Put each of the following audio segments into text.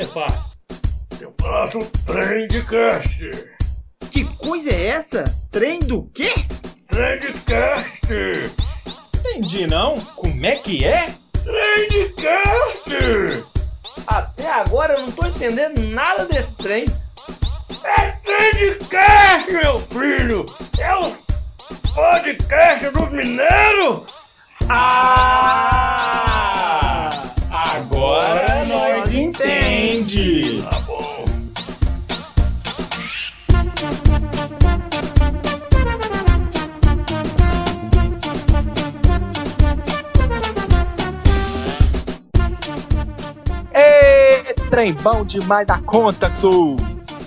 você faz? Bom demais da conta, sou.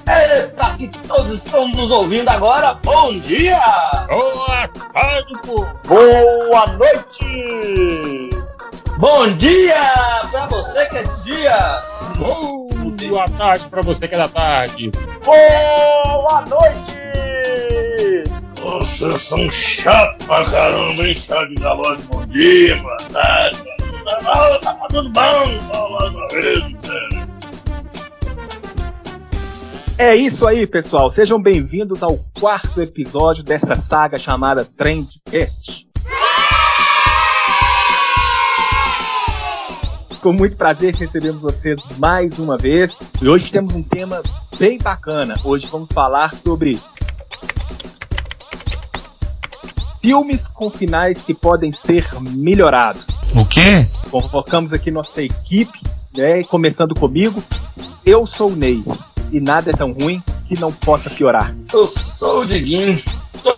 Eita, que todos estão nos ouvindo agora. Bom dia! Boa tarde, pô! Boa noite! Bom dia pra você que é dia! Boa tarde pra você que é da tarde. Boa noite! Vocês são chatos pra caramba, hein? Chá de galote, bom dia, boa tarde. Tá, tá tudo bom? Fala uma vez, É isso aí, pessoal. Sejam bem-vindos ao quarto episódio dessa saga chamada Trendcast. Com muito prazer recebemos vocês mais uma vez. E hoje temos um tema bem bacana. Hoje vamos falar sobre filmes com finais que podem ser melhorados. O quê? Convocamos aqui nossa equipe, né? Começando comigo. Eu sou o Ney e nada é tão ruim que não possa piorar. Eu sou o Diguinho,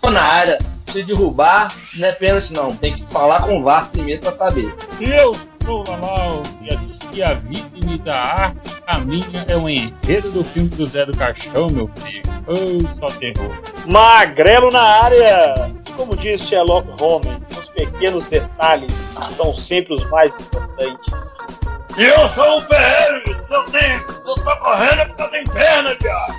tô na área. Se derrubar, não é pênalti não. Tem que falar com o VAR primeiro pra saber. Eu sou o Lalau e a- se a vida imita a arte, a minha é um enredo do filme do Zé do Caixão, meu filho. Oh, só terror. Magrelo na área! Como diz Sherlock Holmes, os pequenos detalhes são sempre os mais importantes. E eu sou o PL, seu tempo. Eu tô correndo porque eu tenho perna, viado.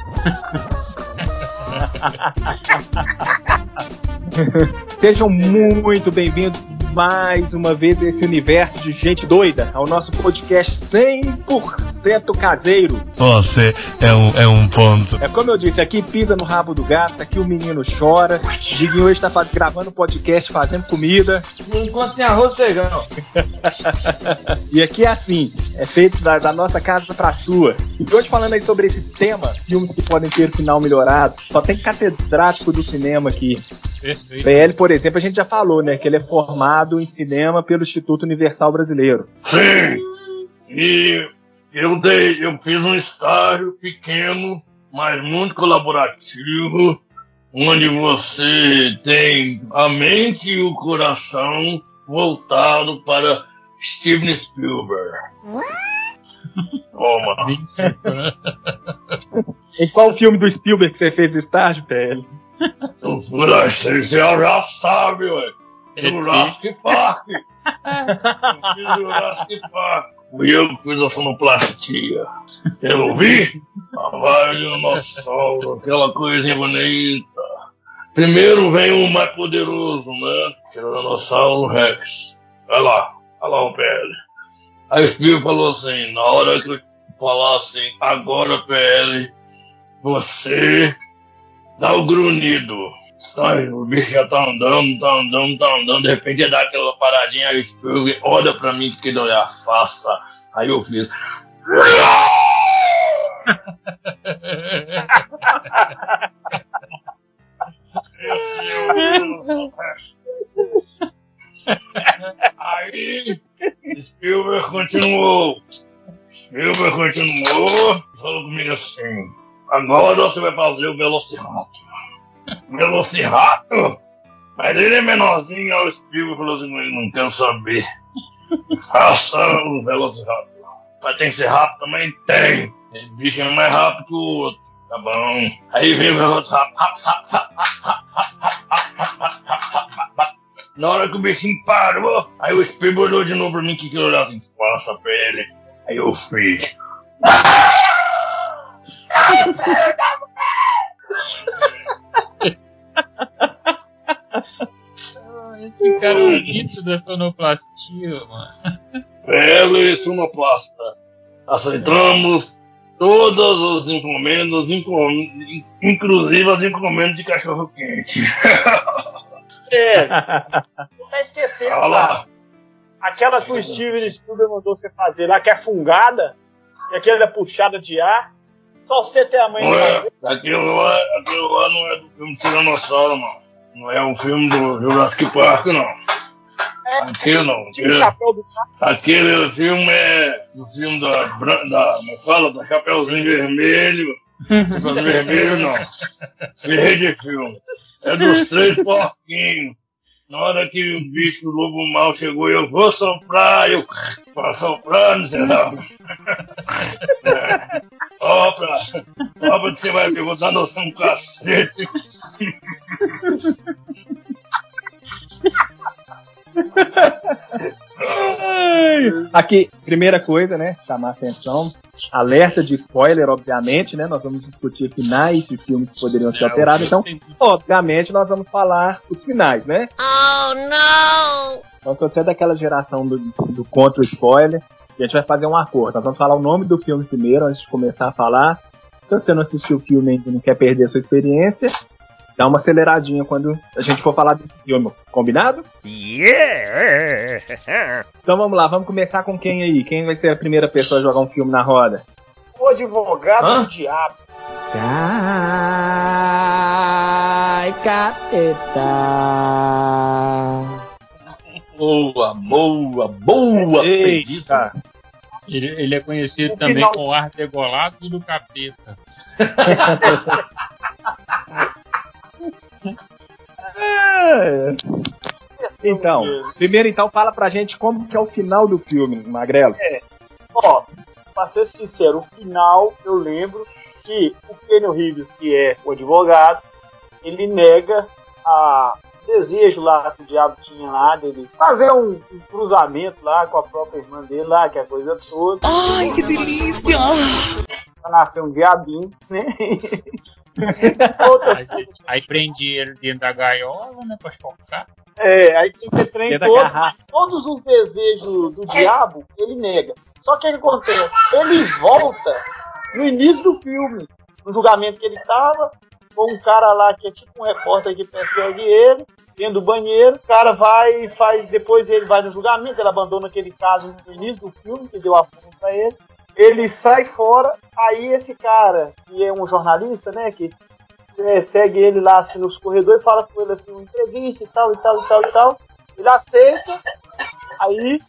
Sejam muito bem-vindos mais uma vez a esse universo de gente doida, ao nosso podcast 100% caseiro. Você é um, é um ponto. É como eu disse, aqui pisa no rabo do gato, aqui o menino chora. Diguinho hoje tá faz- gravando podcast, fazendo comida. Enquanto tem arroz e feijão. E aqui é assim, é feito da, da nossa casa pra sua. E hoje falando aí sobre esse tema, filmes que podem ter final melhorado, só tem catedrático do cinema aqui. Perfeito. PL, por exemplo, a gente já falou, né, que ele é formado em cinema pelo Instituto Universal Brasileiro. Sim. E eu dei, eu fiz um estágio pequeno, mas muito colaborativo, onde você tem a mente e o coração voltado para Steven Spielberg. Toma. Em qual filme do Spielberg que você fez estágio, PL? Eu fui lá, você já sabe, ué. Jurassic Park. Jurassic Park. Fui eu que fiz a sonoplastia. Não vi? A voz do dinossauro, aquela coisinha bonita. Primeiro vem o mais poderoso, né? Que o Dinossauro Rex. Vai lá, vai lá o PL. Aí o Spielberg falou assim, na hora que eu falar assim, agora PL, você dá o grunhido. Sai, o bicho já tá andando, tá andando, tá andando, de repente dá aquela paradinha, aí o Spielberg olha pra mim que ele olha a faça. Aí eu fiz. É o Aí Spielberg continuou. Spielberg continuou falou comigo assim. Agora você vai fazer o Velociraptor velocirato, Mas ele é menorzinho, aí o Spielberg falou assim, não quero saber. Faça o velocirato, Mas tem que ser rápido também? Tem. Esse bicho é mais rápido que o outro. Tá bom. Aí vem o Velociraptor. Na hora que o bichinho parou, aí o Spielberg olhou de novo pra mim, que que olhar assim, faça pra ele. Aí eu fiz. Ah! Esse cara é o mito da sonoplastia, mano. Pele sonoplasta. Aceitamos todas as encomendas, inclu- inclusive as encomendas de cachorro quente. É. Não tá esquecendo, Olha cara. lá. Aquela que o Steven Spielberg mandou você fazer lá, que é fungada, e aquela é puxada de ar. Só você tem a mãe Não de é, fazer. aquilo, lá, aquilo lá não é do filme Tiranossauro, não. Não é um filme do Jurassic Park, não. É, Aquilo não. o Aquele, aquele filme é do filme da, da como fala, da Chapeuzinho Vermelho. Chapeuzinho Vermelho, não. Errei de filme. É dos três porquinhos. Na hora que o bicho, o lobo mal chegou, eu vou soprar, eu vou soprar, miserável. É. Sopra, sopra que você vai dar noção um cacete. Aqui, primeira coisa, né? Chamar atenção. Alerta de spoiler, obviamente, né? Nós vamos discutir finais de filmes que poderiam ser alterados. Então, obviamente, nós vamos falar os finais, né? Oh no! Então, se você é daquela geração do, do contra o spoiler, a gente vai fazer um acordo. Nós vamos falar o nome do filme primeiro, antes de começar a falar. Se você não assistiu o filme e não quer perder a sua experiência, dá uma aceleradinha quando a gente for falar desse filme. Combinado? Yeah! Então vamos lá, vamos começar com quem aí? Quem vai ser a primeira pessoa a jogar um filme na roda? O advogado Hã? do diabo. Sai, capeta! Boa, boa, boa. Eita! Ele, ele é conhecido O também final- com o ar degolado do capeta. Então, primeiro então fala pra gente como que é o final do filme, Magrelo. Ó, pra ser sincero, o final eu lembro que o Kenny Reeves, que é o advogado, ele nega a o desejo lá que o diabo tinha lá dele fazer um, um cruzamento lá com a própria irmã dele lá, que é a coisa toda. Ai, que delícia! Pra nascer um diabinho, né? Outras Aí, aí prende ele dentro da gaiola, né? Pra chocar. É, aí tem que ter trem Dentro da todo, garrafa. todos os desejos do diabo, ele nega. Só que o que acontece? Ele volta no início do filme, no julgamento que ele tava, com um cara lá que é tipo um repórter que persegue ele, dentro do banheiro, o cara vai e faz, depois ele vai no julgamento, ele abandona aquele caso no início do filme, que deu a fundo pra ele. Ele sai fora, aí esse cara, que é um jornalista, né, que é, segue ele lá assim nos corredores e fala com ele assim, uma entrevista e tal, e tal, e tal, e tal. Ele aceita, aí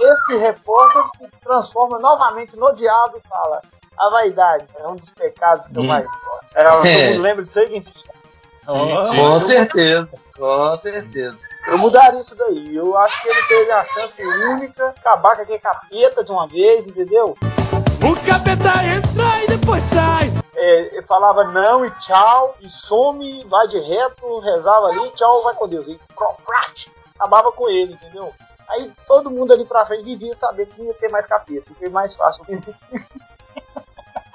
esse repórter se transforma novamente no diabo e fala: A vaidade é um dos pecados que eu Hum. mais gosto. É, todo mundo lembra disso aí? Quem assistiu? Com certeza, com certeza. Eu mudaria isso daí. Eu acho que ele teve a chance única, acabar com aquele capeta de uma vez, entendeu? O capeta entra e depois sai! É, falava não e tchau, e some, vai de reto, rezava ali, tchau, vai com Deus. E acabava com ele, entendeu? Aí todo mundo ali pra frente devia saber que ia ter mais capeta, que ia mais fácil. Eu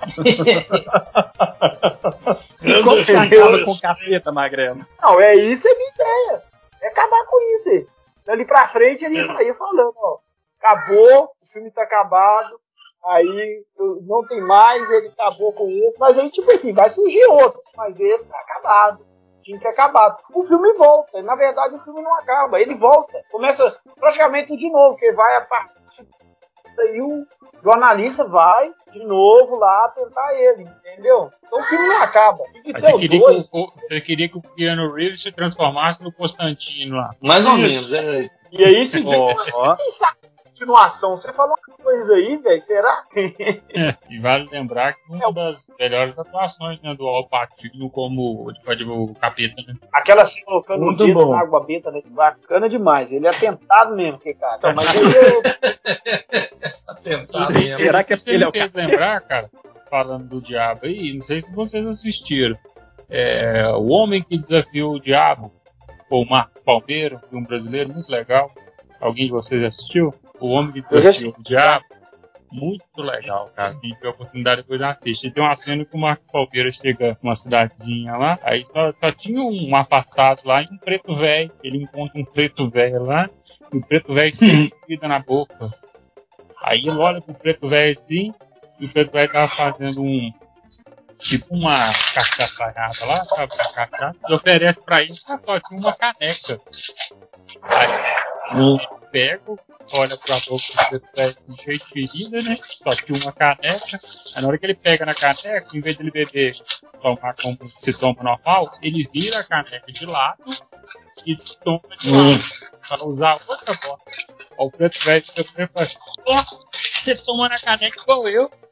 Como você acaba com capeta, Magrelo? Não, é isso, é minha ideia. É acabar com isso. aí. Dali pra frente ele saía falando, ó. Acabou, o filme tá acabado, aí não tem mais, ele acabou com esse. Mas aí, tipo assim, vai surgir outros, mas esse tá acabado. Tinha que ter acabado. O filme volta. Na verdade, o filme não acaba. Ele volta. Começa praticamente de novo, que vai a partir daí o jornalista vai de novo lá tentar ele, entendeu? Então o filme não acaba. Você queria, que o, você queria que o Keanu Reeves se transformasse no Constantino lá. Mais ou menos, é isso. E aí, se. Quem sabe continuação? Você falou uma coisa aí, velho. Será? E vale lembrar que uma das melhores atuações né, do Al Pacino como tipo, o capeta, né? Aquela se colocando Muito o dedo bom. na água benta, né? Bacana demais. Ele é tentado mesmo, que cara. Então, mas aí eu. Atentado mesmo. se- Será que é ele é o fez lembrar, cara, falando do diabo aí, não sei se vocês assistiram. É, o Homem que Desafiou o Diabo, ou Marcos Palmeiro, filme brasileiro, muito legal. Alguém de vocês assistiu? O Homem que já Desafiou o Diabo. Muito legal, cara. Quem tiver oportunidade depois assiste. E tem uma cena que o Marcos Palmeira chega numa cidadezinha lá, aí só, só tinha um afastado lá e um preto velho. Ele encontra um preto velho lá, e o preto velho cheio de comida na boca. Aí ele olha pro preto velho assim, e o preto velho tava fazendo um. Tipo uma cachaçaiada lá, sabe? Uma cachaça, e oferece pra ele só tinha uma caneca. Aí ele pega, olha pra boca preto velho com ferida, né? Só tinha uma caneca. Aí na hora que ele pega na caneca, em vez de ele beber, tomar como se toma normal, ele vira a caneca de lado e toma de lado. Para usar outra bosta. Ó, o preto velho fala assim, ó, você toma na caneca igual eu.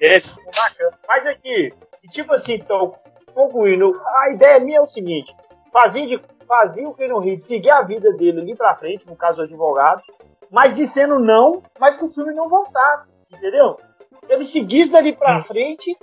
Esse foi bacana. Mas aqui, e tipo assim, então, concluindo, a ideia minha é o seguinte: fazia, de, fazia o Keanu Reeves seguir a vida dele ali pra frente, no caso do advogado, mas dizendo não, mas que o filme não voltasse, entendeu? Ele seguisse dali pra frente,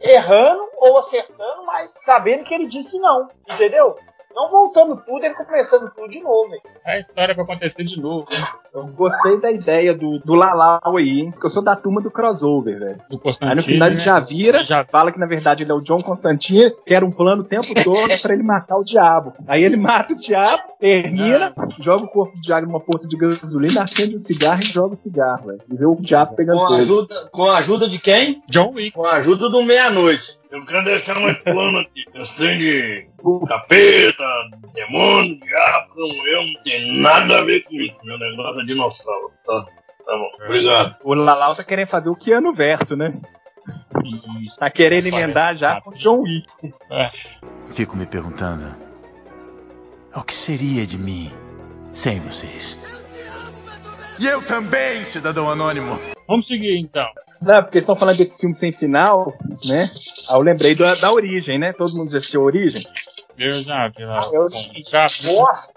errando ou acertando, mas sabendo que ele disse não, entendeu? Não voltando tudo, ele começando tudo de novo, velho. A história vai acontecer de novo, né? Eu gostei da ideia do, do Lalau aí, hein? Porque eu sou da turma do crossover, velho. Do Constantine, Aí no final ele né? já vira, Já fala que na verdade ele é o John Constantine, que era um plano o tempo todo pra ele matar o diabo. Aí ele mata o diabo, termina, joga o corpo do diabo numa poça de gasolina, acende um cigarro e joga o cigarro, velho. E vê o diabo pegando Com ajuda, com a ajuda de quem? John Wick. Com a ajuda do meia-noite. Eu quero deixar mais plano aqui. Assim de capeta, demônio, diabo, eu não tenho nada a ver com isso. Meu negócio é dinossauro. Tá, tá bom. Obrigado. O Lalau tá querendo fazer o Keanu verso, né? Tá querendo emendar já com o John Wick. Fico me perguntando: o que seria de mim sem vocês? E eu também, cidadão anônimo. Vamos seguir então. Não, porque eles estão falando desse filme sem final, né? Aí eu lembrei da, da origem, né? Todo mundo assistiu a origem? Eu já vi lá. Eu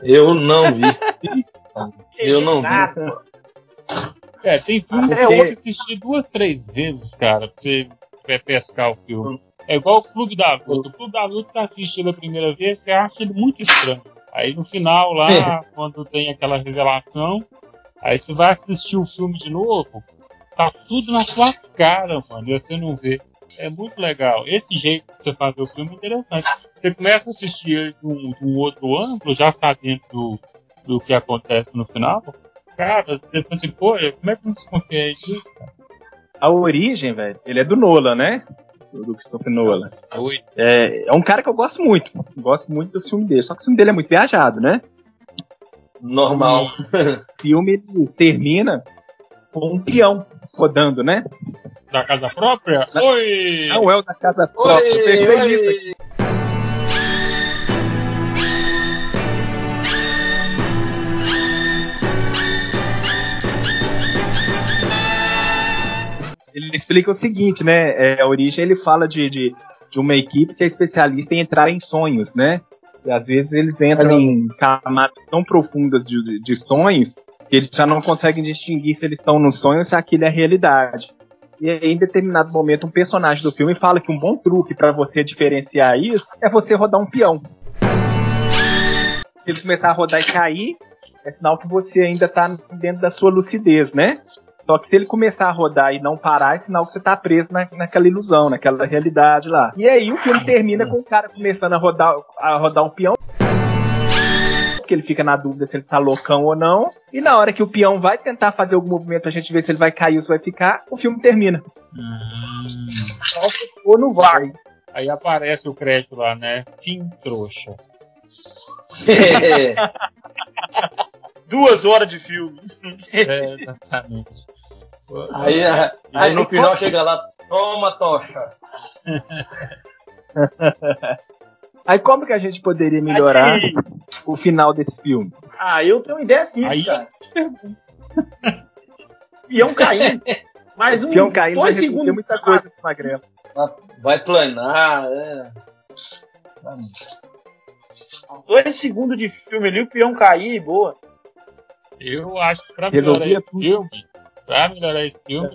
Eu não vi. Eu não vi. É, tem filme Ah, que é eu vou assistir duas, três vezes, cara, pra você é, pescar o filme. É igual o Clube da Luta. O Clube da Luta você assiste ele a primeira vez, você acha ele muito estranho. Aí no final lá, quando tem aquela revelação, aí você vai assistir o filme de novo, tá tudo na sua cara, mano, e você não vê. É muito legal. Esse jeito de você fazer o filme é interessante. Você começa a assistir ele de um, de um outro ângulo, já sabendo do, do que acontece no final. Cara, você pensa assim, pô, como é que não desconfiei disso, cara? A origem, velho, ele é do Nolan, né? Do Christopher Nolan. É, é um cara que eu gosto muito. Gosto muito do filme dele. Só que o filme dele é muito viajado, né? Normal. O filme termina com um peão rodando, né? Da casa própria? Oi! Não é o da casa própria. Eu pensei nisso aqui. Ele explica o seguinte, né? É, a origem ele fala de, de, de uma equipe que é especialista em entrar em sonhos, né? E às vezes eles entram em camadas tão profundas de, de- de sonhos que eles já não conseguem distinguir se eles estão no sonho ou se aquilo é realidade. E aí, em determinado momento, um personagem do filme fala que um bom truque para você diferenciar isso é você rodar um peão. Se ele começar a rodar e cair, é sinal que você ainda tá dentro da sua lucidez, né? Só que se ele começar a rodar e não parar, é sinal que você tá preso na, naquela ilusão, naquela realidade lá. E aí o filme termina com o cara começando a rodar, a rodar um peão. Porque ele fica na dúvida se ele tá loucão ou não. E na hora que o peão vai tentar fazer algum movimento pra gente ver se ele vai cair ou se vai ficar, o filme termina. Hum. Ou no vácuo. Aí aparece o crédito lá, né? Fim trouxa. Duas horas de filme. É, exatamente. Aí, aí no final chega lá, toma tocha. Aí como que a gente poderia melhorar Assim, o final desse filme? ah, eu tenho uma ideia simples, Aí cara. Peão caindo. Mais um. Peão caindo dois segundos. muita coisa pro Magrelo. Vai planar, é. Dois segundos de filme ali, o peão cair, boa. Eu acho que pra Resolvia melhorar esse tudo. filme, pra melhorar esse filme,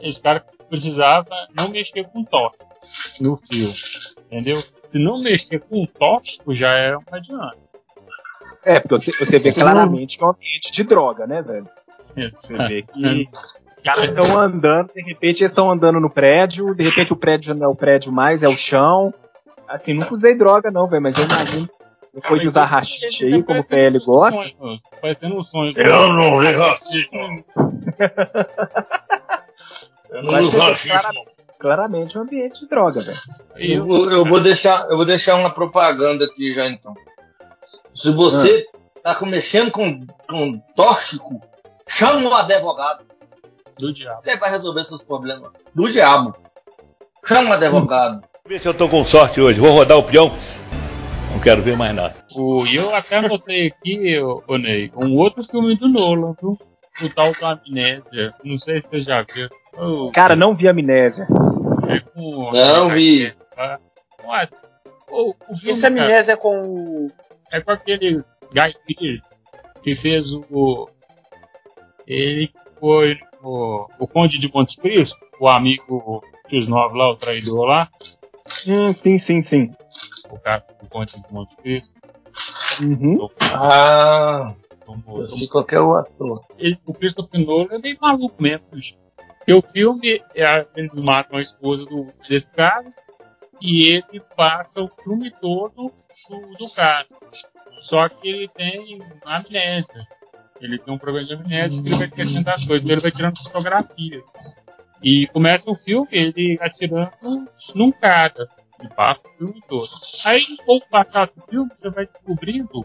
esse cara precisava não mexer com tóxico no filme. Entendeu? Se não mexer com tóxico, já é um adiante. É, porque você, você vê claramente que é um ambiente de droga, né, velho? Você vê que os caras estão andando, de repente eles estão andando no prédio, de repente o prédio não é o prédio mais, é o chão. Assim, nunca usei droga não, velho, mas eu imagino depois de usar rachixe aí, como o PL gosta. Parecendo um sonho. Eu não vi racismo. Eu não uso racismo. clara- claramente um ambiente de droga, velho. Eu, vou- eu vou deixar, eu vou deixar uma propaganda aqui já então. Se você tá com- mexendo com, com tóxico, chama um advogado. Do diabo. Ele vai resolver seus problemas. Do diabo. Chama um advogado. Ver se eu tô com sorte hoje. Vou rodar o peão. Não quero ver mais nada. O, e eu até anotei aqui, ô, ô Ney, um outro filme do Nolan, viu? O tal do Amnésia. Não sei se você já viu. Cara, não vi amnésia. é com- Não vi. Mas, o, o filme, Esse cara, amnésia com o. é com aquele Guy Pearce que fez o. Ele que foi o, o Conde de Monte Cristo, o amigo dos nove lá, o traidor lá, Hum, sim, sim, sim. O cara do Conde de Monte Cristo. Uhum. Ah, Tomou, eu sei qual é o ator. ele, o Christopher Nolan é meio maluco mesmo, bicho. Porque o filme, é, eles matam a esposa do, desse cara e ele passa o filme todo do, do cara. Só que ele tem amnésia. Ele tem um problema de amnésia que ele vai esquecendo as coisas, então ele vai tirando fotografias. E começa o filme ele atirando num cara. E passa o filme todo. Aí, um pouco passado do filme, você vai descobrindo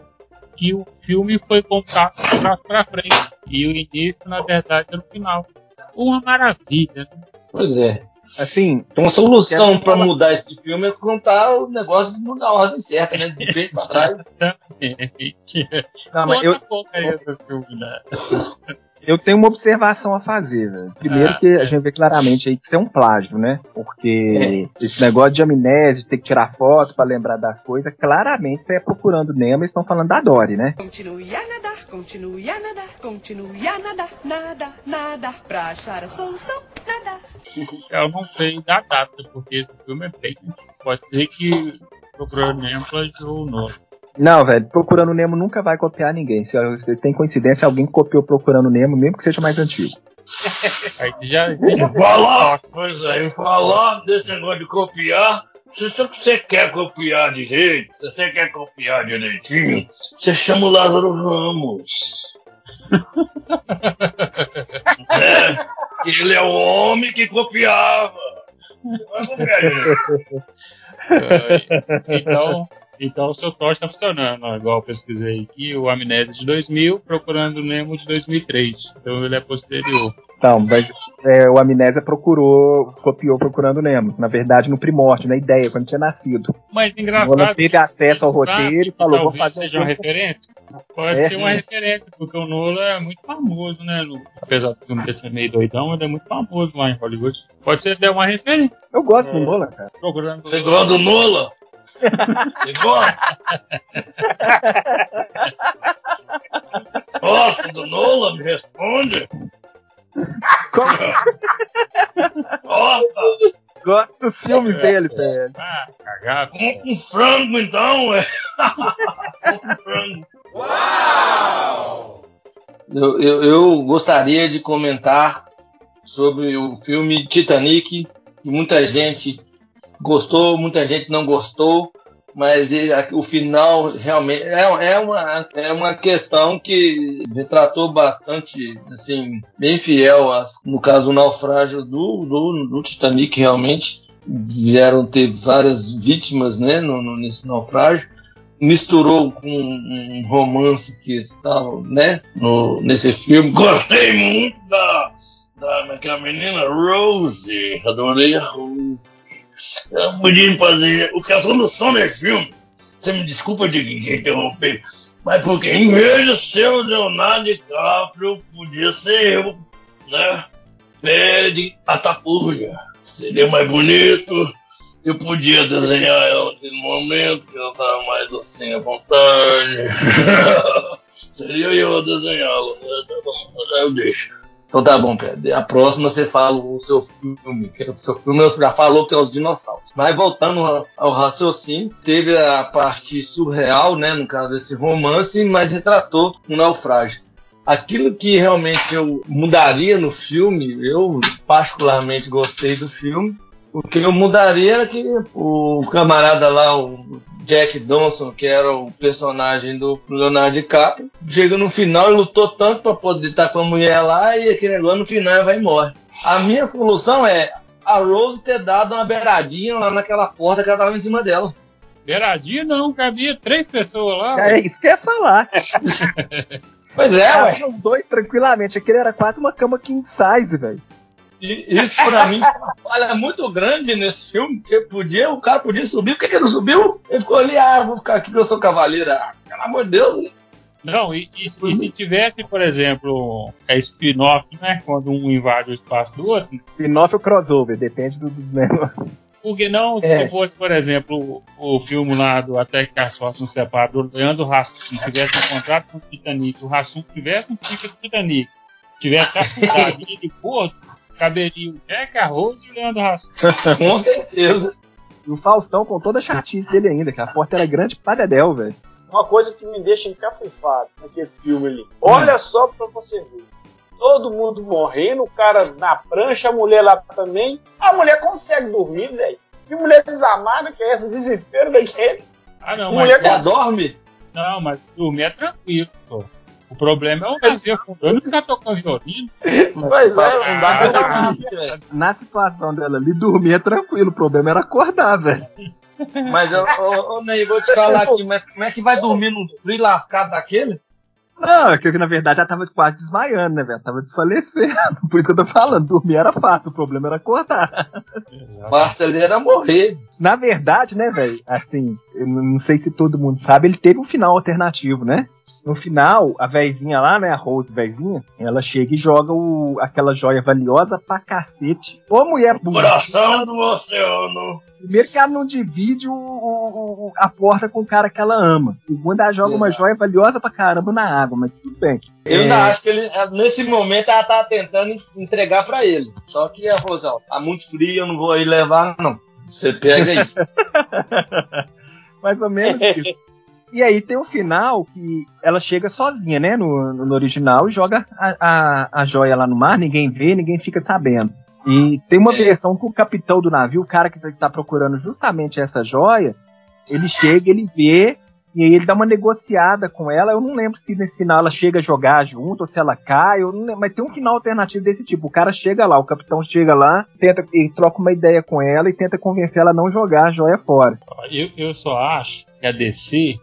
que o filme foi contado de trás pra frente. E o início, na verdade, era o final. Uma maravilha, né? Pois é. Assim, Uma solução falar- mudar esse filme é contar o negócio de mudar a ordem certa, né? De frente pra trás. não, mas eu, filme, né? Eu tenho uma observação a fazer, velho. Primeiro Ah, que é. a gente vê claramente aí que isso é um plágio, né? Porque esse negócio de amnésia, de ter que tirar foto pra lembrar das coisas, claramente você é procurando Nemo, eles estão falando da Dory, né? Continue a nadar, continue a nadar, continue a nadar, nadar, nadar, pra achar a solução, nadar. Eu não sei da data, porque esse filme é bem antigo. Pode ser que procurando Nemo plagiou o nome. Não, velho, Procurando Nemo nunca vai copiar ninguém. Se tem coincidência, alguém copiou Procurando Nemo, mesmo que seja mais antigo. Aí você já. Você já Falar, pois é, e falar desse negócio de copiar. Se você quer copiar de jeito, se você quer copiar direitinho, você chama o Lázaro Ramos. é, ele é o homem que copiava. Você vai copiar direito. então, então o seu torte tá funcionando, ó, igual eu pesquisei aqui, o Amnésia de 2000, procurando Nemo de 2003. Então ele é posterior. Então, mas é, o Amnésia procurou, copiou Procurando Nemo. Na verdade, no primórdio, na ideia, quando tinha nascido. Mas O engraçado. Nolan teve acesso ao roteiro e que falou, vou talvez fazer um seja uma filme referência? Pode É. ser uma referência, porque o Nolan é muito famoso, né? No- apesar do filme ter sido meio doidão, ele é muito famoso lá em Hollywood. Pode ser até uma referência. Eu gosto do Nolan, cara. Procurando Você gosta do Nola? Você gosta? Do Nola? Me responde. Gosta? Gosto dos filmes dele, velho. Ah, cagado. Com frango então, ué. Vamos com frango. Eu, eu, eu gostaria de comentar sobre o filme Titanic, que muita gente gostou, muita gente não gostou, mas ele- o final realmente é, é, uma, é uma questão que retratou bastante, assim, bem fiel, no caso, o naufrágio do, do, do Titanic, realmente. Vieram ter várias vítimas né, no, no- nesse naufrágio misturou com um romance que estava, né, no, nesse filme. Gostei muito da, da daquela menina Rose. Adorei a Rose. Eu podia fazer. O que a solução desse filme, você me desculpa de de interromper, mas porque em vez de ser o Leonardo DiCaprio, podia ser eu, né? Pé de Atapurga. Seria mais bonito. Eu podia desenhar ela naquele momento, que ela tava mais assim à vontade. Seria eu a desenhá-la? Tá Eu deixo. Então tá bom, Pedro. A próxima você fala o seu filme. que O seu filme já falou que é os dinossauros. Mas voltando ao- ao raciocínio, teve a parte surreal, né? No caso desse romance, mas retratou um naufrágio. Aquilo que realmente eu mudaria no filme, eu particularmente gostei do filme. O que eu mudaria era que o camarada lá, o Jack Dawson, que era o personagem do Leonardo DiCaprio, chega no final e lutou tanto para poder estar com a mulher lá e aquele negócio no final vai e morre. A minha solução é a Rose ter dado uma beiradinha lá naquela porta que ela tava em cima dela. Beiradinha não, cabia três pessoas lá. É isso que eu ia falar. Pois é, ué. Os dois tranquilamente. Aquele era quase uma cama king size, velho. E Isso pra mim foi uma falha muito grande nesse filme, porque podia, o cara podia subir, por que, que ele não subiu? Ele ficou ali, ah, vou ficar aqui que eu sou cavaleiro. Ah, pelo amor de Deus. Não, e, e- e se tivesse, por exemplo, a spin-off, né? Quando um invade o espaço do outro, Spin-off ou crossover, depende do, do negócio. por que não É. se fosse, por exemplo, o, o filme lá do Até que a Sorte não separa, do Leandro Hassum, tivesse um contrato com o Titanic, o Hassum tivesse um ticket do Titanic, tivesse afundado ele de porto, caberia o Jack, a Rose e o Leandro Hassum. Com certeza. E o Faustão com toda a chatice dele ainda, que a porta era grande pra dedéu, velho. Uma coisa que me deixa encafifado naquele filme ali. Olha só pra você ver. Todo mundo morrendo, o cara na prancha, a mulher lá também. A mulher consegue dormir, velho. Que mulher desamada que é essa? Desespero daquele. Ah, não, Mulher mas, Ela dorme? não, mas dormir é tranquilo, só. O problema é o navio afundando e ficar tocando violino. Pois é, Não dá pra dormir, velho. Na situação dela ali, dormir é tranquilo. O problema era acordar, velho. Mas, ô, ô, ô, Ney, vou te falar aqui, mas como é que vai dormir num frio lascado daquele? Não, é que na verdade já tava quase desmaiando, né, velho? Tava desfalecendo. Por isso que eu tô falando. Dormir era fácil, o problema era acordar. Marcelo era morrer. Na verdade, né, velho? Assim, eu não sei se todo mundo sabe, ele teve um final alternativo, né? No final, a véizinha lá, né, a Rose véizinha, ela chega e joga o, aquela joia valiosa pra cacete. Ô mulher burra. Coração do oceano. Primeiro que ela não divide o- o- o- a porta com o cara que ela ama. Segundo, ela joga uma Verdade. joia valiosa pra caramba na água, mas tudo bem. Eu É. ainda acho que ele, nesse momento ela tava tentando entregar pra ele. Só que a Rose, ó, tá muito frio, eu não vou aí levar, não. Você pega aí. Mais ou menos isso. E aí tem o final que ela chega sozinha, né, no, no original, e joga a, a, a joia lá no mar, ninguém vê, ninguém fica sabendo. E tem uma É. versão que o capitão do navio, o cara que tá procurando justamente essa joia, ele chega, ele vê, e aí ele dá uma negociada com ela. Eu não lembro se nesse final ela chega a jogar junto ou se ela cai, eu não lembro, mas tem um final alternativo desse tipo. O cara chega lá, o capitão chega lá, tenta e troca uma ideia com ela e tenta convencer ela a não jogar a joia fora. Eu, eu só acho que a DC,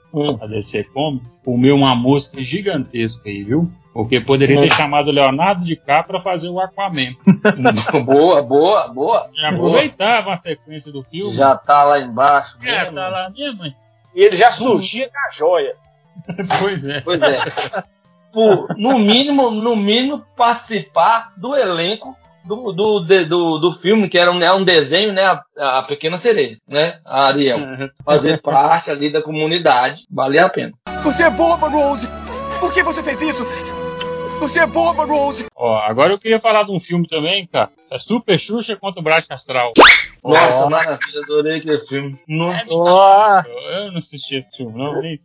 a DC Comics, comeu uma mosca gigantesca aí, viu? Porque poderia ter chamado o Leonardo de cá pra fazer o Aquaman. boa, boa, boa. E aproveitava a sequência do filme. Já tá lá embaixo. É, mesmo. tá lá mesmo, hein? E ele já surgia com a joia. Pois é. Pois é. Por, no mínimo, no mínimo, participar do elenco do, do, de- do, do filme, que era um, é um desenho, né? A, a Pequena Sereia, né? A Ariel. Fazer parte ali da comunidade. Valia a pena. Você é boba, Rose! Por que você fez isso? Você é boba, Rose! Ó, agora eu queria falar de um filme também, cara. É Super Xuxa contra o Braço Astral. Nossa, maravilha, adorei aquele filme. No- Ó, Eu não assisti esse filme, não. Nem...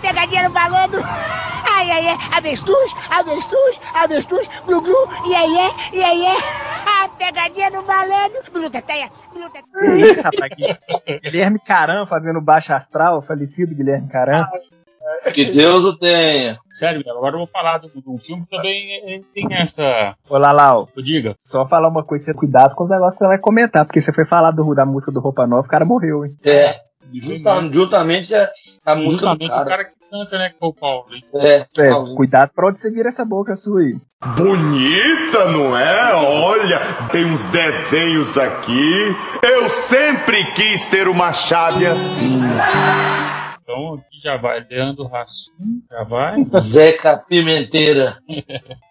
Pegadinha no balão Ai, ai, ai. Avestruz, avestruz, avestruz, glu, glu, e aí, é, e aí, é. Ah, pegadinha no teteia. que isso, rapaz? Guilherme Caram fazendo baixo astral, falecido Guilherme Caram. Que Deus o tenha. Sério, agora eu vou falar um filme que também ele tem essa. Olá, Lau. Diga. Só falar uma coisa, você cuidado com os negócios que você vai comentar, porque você foi falar do, da música do Roupa Nova, o cara morreu, hein? É. Justa- justamente a, a música do Justamente o cara. cara que canta, né? Foi o Paulo. hein? É, É, Paulinho. cuidado pra onde você vira essa boca sua aí. Bonita, não é? Olha, tem uns desenhos aqui. Eu sempre quis ter uma chave assim. Então aqui já vai. Leandro Rassum, já vai. Zeca Pimenteira.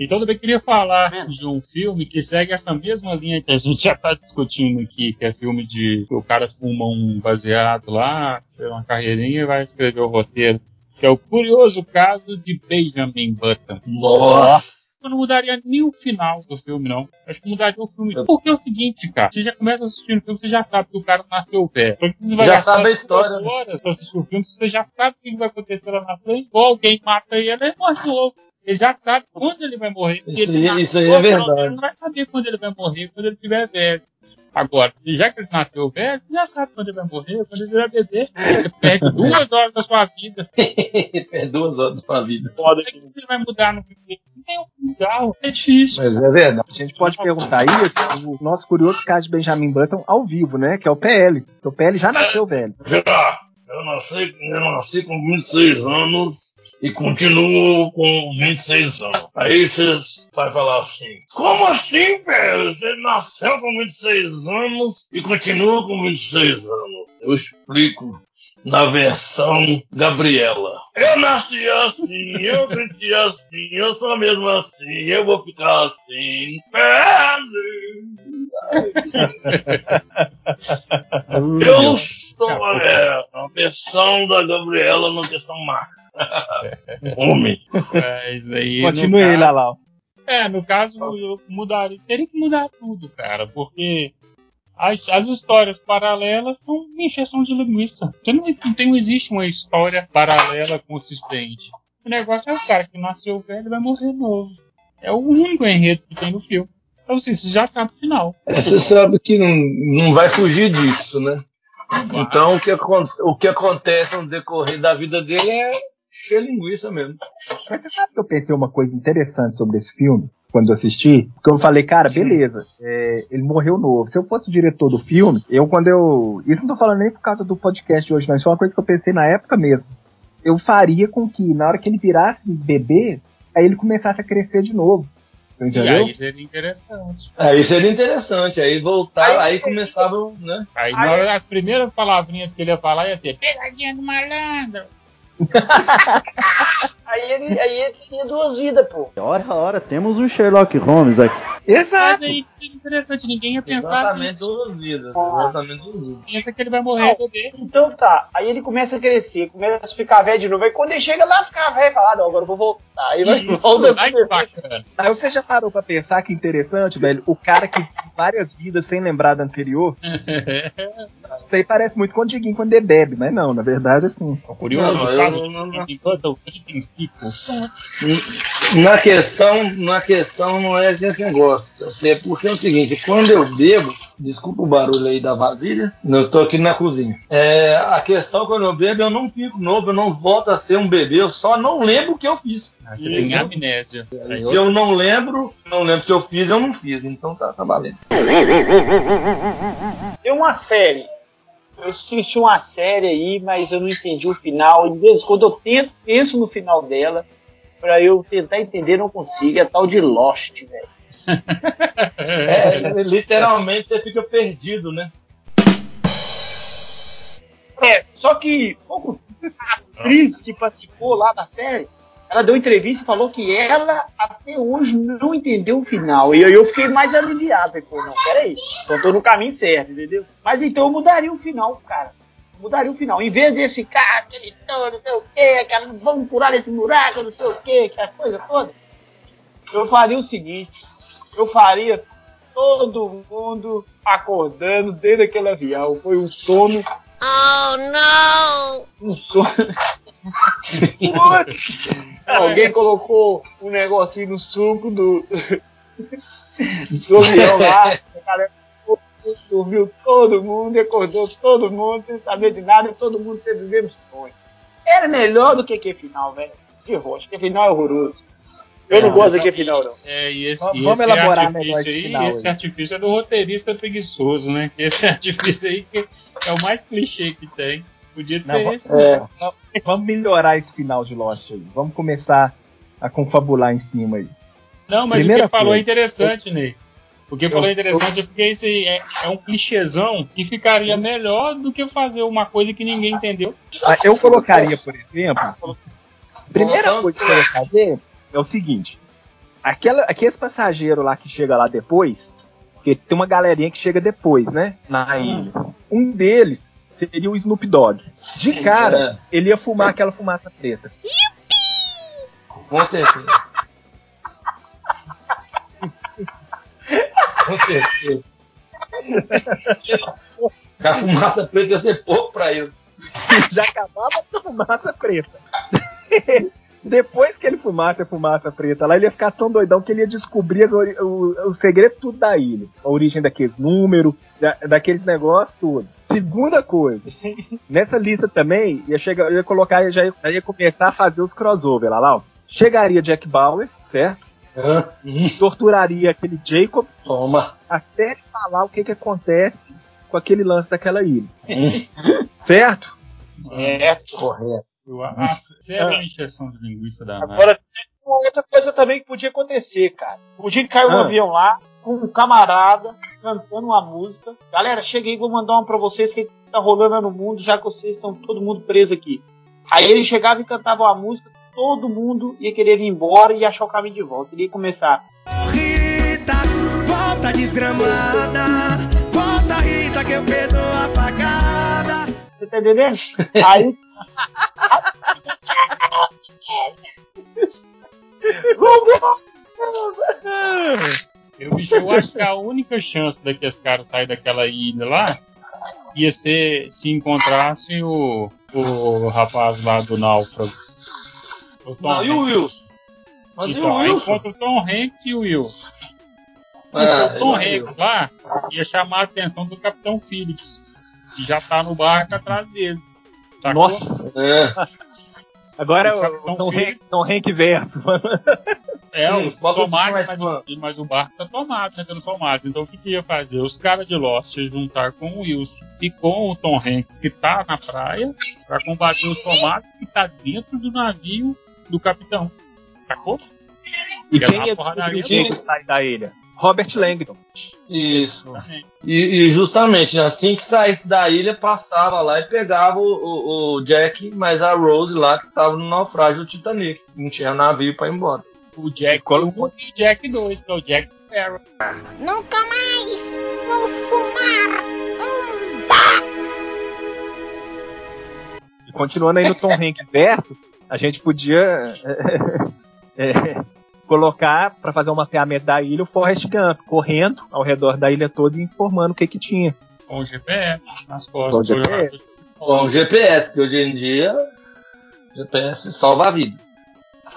Então também queria falar de um filme que segue essa mesma linha que a gente já tá discutindo aqui, que é filme de que o cara fuma um baseado lá, fez uma carreirinha e vai escrever o roteiro. Que é o curioso caso de Benjamin Button. Nossa. Eu não mudaria nem o final do filme, não. Acho que mudaria o filme. Porque é o seguinte, cara. Você já começa assistindo o filme, você já sabe que o cara nasceu velho. Então, você vai Já sabe a história, né? Horas pra assistir o filme, você já sabe o que vai acontecer lá na frente. Ou alguém mata ele, ele morre de novo. Ele já sabe quando ele vai morrer. Isso aí- nasceu, isso aí é verdade. Ele não vai saber quando ele vai morrer, quando ele estiver velho. Agora, se já que ele nasceu velho, você já sabe quando ele vai morrer, quando ele bebê. Aí Você perde duas horas da sua vida. É duas horas da sua vida. Foda que você vai mudar no filme dele? Não tem o que mudar, é difícil. Mas é verdade. A gente pode perguntar isso, o nosso curioso caso de Benjamin Button ao vivo, né? Que é o PL. Porque o PL já nasceu velho. Já, eu nasci, eu nasci com 26 anos e continuo com 26 anos. Aí vocês vão falar assim: Como assim, velho? Você nasceu com 26 anos e continua com 26 anos? Eu explico. Na versão Gabriela. Eu nasci assim, eu cresci assim, eu sou mesmo assim, eu vou ficar assim. Eu sou é, a versão da Gabriela na questão marca. Homem. Mas aí, Continue caso- Lalau. É, no caso, eu mudaria. Teria que mudar tudo, cara, porque as, as histórias paralelas são uma encheção de linguiça. Porque não, não, tem, não existe uma história paralela consistente. O negócio é o cara que nasceu velho e vai morrer novo. É o único enredo que tem no filme. Então, assim, você já sabe o final. É, você sabe que não, não vai fugir disso, né? Então o que, o que acontece no decorrer da vida dele é cheio linguiça mesmo. Mas você sabe que eu pensei uma coisa interessante sobre esse filme, quando eu assisti? Porque eu falei, cara, beleza, é, ele morreu novo. Se eu fosse o diretor do filme, eu quando eu. Isso não tô falando nem por causa do podcast de hoje, não. Isso é uma coisa que eu pensei na época mesmo. Eu faria com que, na hora que ele virasse bebê, aí ele começasse a crescer de novo. E Entendeu? aí seria interessante. Aí seria interessante, aí voltar, aí, começava, né? Aí, na hora, as primeiras palavrinhas que ele ia falar ia ser pegadinha do malandro. Aí ele, aí ele tinha duas vidas, pô. Ora, ora, temos um Sherlock Holmes aqui. Mas aí seria interessante, ninguém ia pensar Exatamente nisso. duas vidas. Exatamente duas vidas. Pensa que ele vai morrer bebê. Então tá, aí ele começa a crescer, começa a ficar velho de novo. Aí quando ele chega lá, fica velho, fala, ah, não, agora eu vou voltar. Aí vai Isso, volta ai, que bacana. Aí você já parou pra pensar que interessante, velho? O cara que tem várias vidas sem lembrar da anterior. Isso aí parece muito com o Diguinho quando ele bebe, mas não, na verdade, assim. Curioso, Não, o eu caso não- de Na questão, na questão não é esse negócio. É porque é o seguinte, quando eu bebo, desculpa o barulho aí da vasilha, eu tô aqui na cozinha. É, a questão quando eu bebo, eu não fico novo, eu não volto a ser um bebê, eu só não lembro o que eu fiz. Você tem amnésia. Aí Se eu não lembro, não lembro o que eu fiz, eu não fiz. Então tá, tá valendo. Tem uma série. Eu assisti uma série aí, mas eu não entendi o final. E de vez em quando eu tento, penso no final dela, pra eu tentar entender, não consigo. É tal de Lost, velho. É, literalmente você fica perdido, né? É, só que pouco a atriz que participou lá da série, ela deu entrevista e falou que ela até hoje não entendeu o final. E aí eu fiquei mais aliviado. Pô, não, peraí, então tô no caminho certo, entendeu? Mas então eu mudaria o final, cara. Mudaria o final. Em vez desse cara, aquele todo, não sei o quê, aquela, vamos pular esse buraco, não sei o quê, aquela coisa toda. Eu faria o seguinte, eu faria todo mundo acordando dentro daquele avião. Foi um sono Oh não! um sono. Alguém colocou um negocinho no suco do, do avião lá. O cara dormiu todo mundo, acordou todo mundo sem saber de nada todo mundo teve o mesmo sonho. Era melhor do que aquele final, velho. De roxo, aquele final é horroroso. Eu não É, gosto daquele final, não. É, e esse, Vamos- e vamos esse elaborar melhor esse aí, final esse aí. artifício é do roteirista preguiçoso, né? Esse artifício aí que é o mais clichê que tem. Podia ser Não, va- esse. É. va- Vamos melhorar esse final de Lost aí. Vamos começar a confabular em cima aí. Não, mas Primeira o que ele falou é coisa. interessante, Ney. O que ele falou é interessante é porque esse aí é, é um clichêzão que ficaria melhor do que fazer uma coisa que ninguém entendeu. Ah, Eu colocaria, por exemplo, a primeira coisa que eu ia fazer é o seguinte: aquela, aqueles passageiros lá que chega lá depois, porque tem uma galerinha que chega depois, né? Na ilha. Um deles seria o Snoop Dogg. De cara, ele ia fumar aquela fumaça preta. Com certeza. Com certeza. A fumaça preta ia ser pouco pra ele. Já acabava com a fumaça preta. Depois que ele fumasse a fumaça preta lá, ele ia ficar tão doidão que ele ia descobrir ori- o, o segredo tudo da ilha. A origem daqueles números, da, daqueles negócios tudo. Segunda coisa, nessa lista também, ia chegar, eu ia colocar, já ia, já ia começar a fazer os crossover lá, lá. ó. Chegaria Jack Bauer, certo? Torturaria aquele Jacob. Toma. Até ele falar o que que acontece com aquele lance daquela ilha. certo? É, correto. Eu sério a encheção de linguiça da Agora, outra coisa também que podia acontecer, cara. Podia cair um Ah. avião lá, com um camarada cantando uma música. Galera, chega aí, vou mandar uma pra vocês que tá rolando no mundo, já que vocês estão todo mundo preso aqui. Aí ele chegava e cantava uma música, todo mundo ia querer vir embora e achar o caminho de volta. Ele ia começar. Rita, volta desgramada. Volta, Rita, que eu perdoo apagada. Você tá entendendo? Aí. Que a única chance daqueles caras sair daquela ilha lá ia ser se encontrasse o, o rapaz lá do náufrago. O Tom Não, e o. Wilson? Mas e Então, o aí Wilson? encontra o Tom Hanks e o Wilson. Ah, o Tom Hanks lá ia chamar a atenção do Capitão Phillips, que já tá no barco atrás dele. Sacou? Nossa. É. Agora O o Tom Hank, Tom Hank verso, mano. É, Hum, os tomates, mais mas, mas o barco tá tomado, tá tendo tomate. Então o que, que ia fazer? Os caras de Lost iam juntar com o Wilson e com o Tom Hanks, que tá na praia, pra combater os tomates que tá dentro do navio do capitão. Sacou? E Ia quem dar ia descobrir quem boa. sai da ilha? Robert Langdon. Isso. E, e justamente assim que saísse da ilha, passava lá e pegava o, o- o Jack, mas a Rose lá que tava no naufrágio do Titanic. Não tinha navio pra ir embora. O Jack 1 e Jack 2, que é o Jack Sparrow. Nunca mais vou fumar um E continuando aí no Tom Hanks verso, a gente podia é, colocar pra fazer um mapeamento da ilha o Forrest Gump correndo ao redor da ilha toda e informando o que que tinha. Com o GPS nas Com o costas. GPS. Com o GPS, que hoje em dia GPS salva a vida.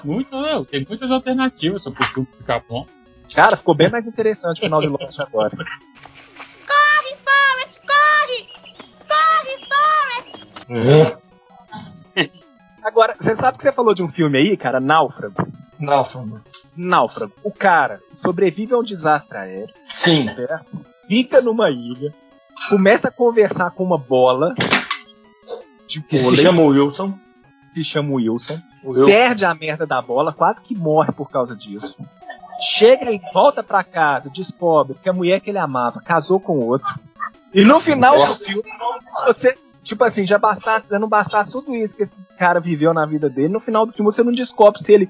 Muito, não, tem muitas alternativas para o filme ficar bom. Cara, ficou bem mais interessante o final de Lost agora. Corre, Forrest, corre! Corre, Forrest! Agora, você sabe que você falou de um filme aí, cara, Náufrago? Náufrago. Náufrago. O cara sobrevive a um desastre aéreo. Sim. certo? Fica numa ilha, começa a conversar com uma bola de Que se chama Wilson. se chama Wilson, Wilson. perde a merda da bola, quase que morre por causa disso. Chega e volta pra casa, descobre que a mulher que ele amava casou com outro. E no final do filme, você, tipo assim, já bastasse, já não bastasse tudo isso que esse cara viveu na vida dele, no final do filme você não descobre se ele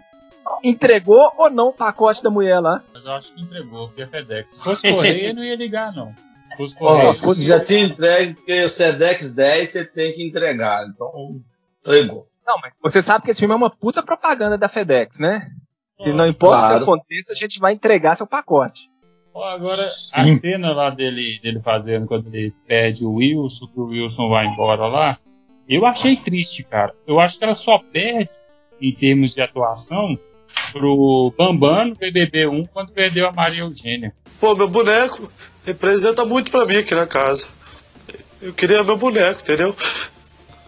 entregou ou não o pacote da mulher lá. Mas eu acho que entregou, porque é FedEx. Se fosse Correio, eu não ia ligar, não. Se fosse Ó, Correio, se já tinha entregue, porque o Sedex 10 você tem que entregar. Então, entregou. Não, mas você sabe que esse filme é uma puta propaganda da FedEx, né? Que não importa o Claro. que aconteça, a gente vai entregar seu pacote. Ó, agora, a cena lá dele, dele fazendo quando ele pede o Wilson, que o Wilson vai embora lá, eu achei triste, cara. Eu acho que ela só perde, em termos de atuação, pro Bambam no BBB 1 quando perdeu a Maria Eugênia. Pô, meu boneco representa muito pra mim aqui na casa. Eu queria meu boneco, entendeu?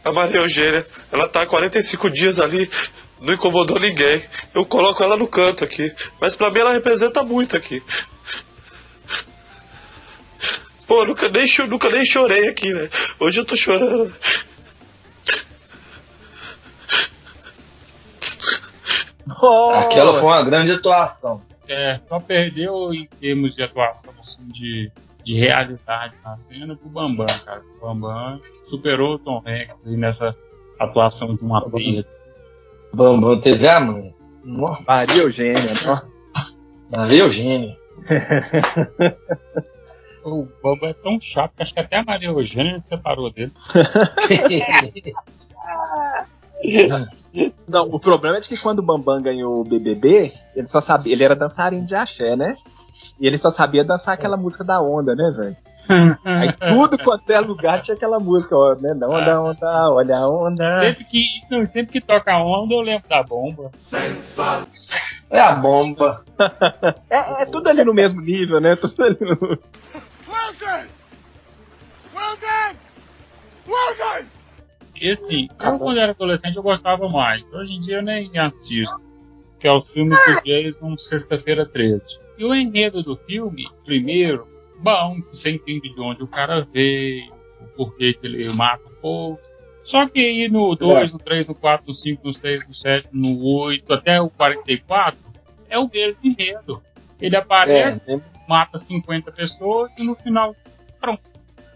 A Maria Eugênia, ela tá há 45 dias ali, não incomodou ninguém. Eu coloco ela no canto aqui. Mas pra mim ela representa muito aqui. Pô, nunca nem, nunca nem chorei aqui, velho. Hoje eu tô chorando. Aquela foi uma grande atuação. É, só perdeu em termos de atuação, assim, de, de realidade na cena pro Bambam, cara. O Bambam superou o Tom Hanks aí nessa atuação de uma perda. Bambam teve a mãe. Maria Eugênia, ó. Maria Eugênia. O Bambam é tão chato que acho que até a Maria Eugênia se separou dele. Não, o problema é que quando o Bambam ganhou o BBB, ele só sabia, ele era dançarino de axé, né? E ele só sabia dançar aquela música da onda, né, velho? Aí tudo quanto é lugar tinha aquela música, ó, né? Da onda, onda, olha a onda. Sempre que, não, sempre que toca a onda, eu lembro da bomba. É a bomba. É, é tudo ali no mesmo nível, né? Tudo ali no... Wilson! Wilson! Wilson! E assim, eu quando era adolescente eu gostava mais. Hoje em dia eu nem assisto. Que é o filme do Jason, Sexta-feira 13. E o enredo do filme, primeiro, bom, você entende de onde o cara veio, o porquê que ele mata o povo. Só que aí no 2, no 3, no 4, no 5, no 6, no 7, no 8, até o 44, é o mesmo enredo. Ele aparece, É, mata 50 pessoas e no final, pronto.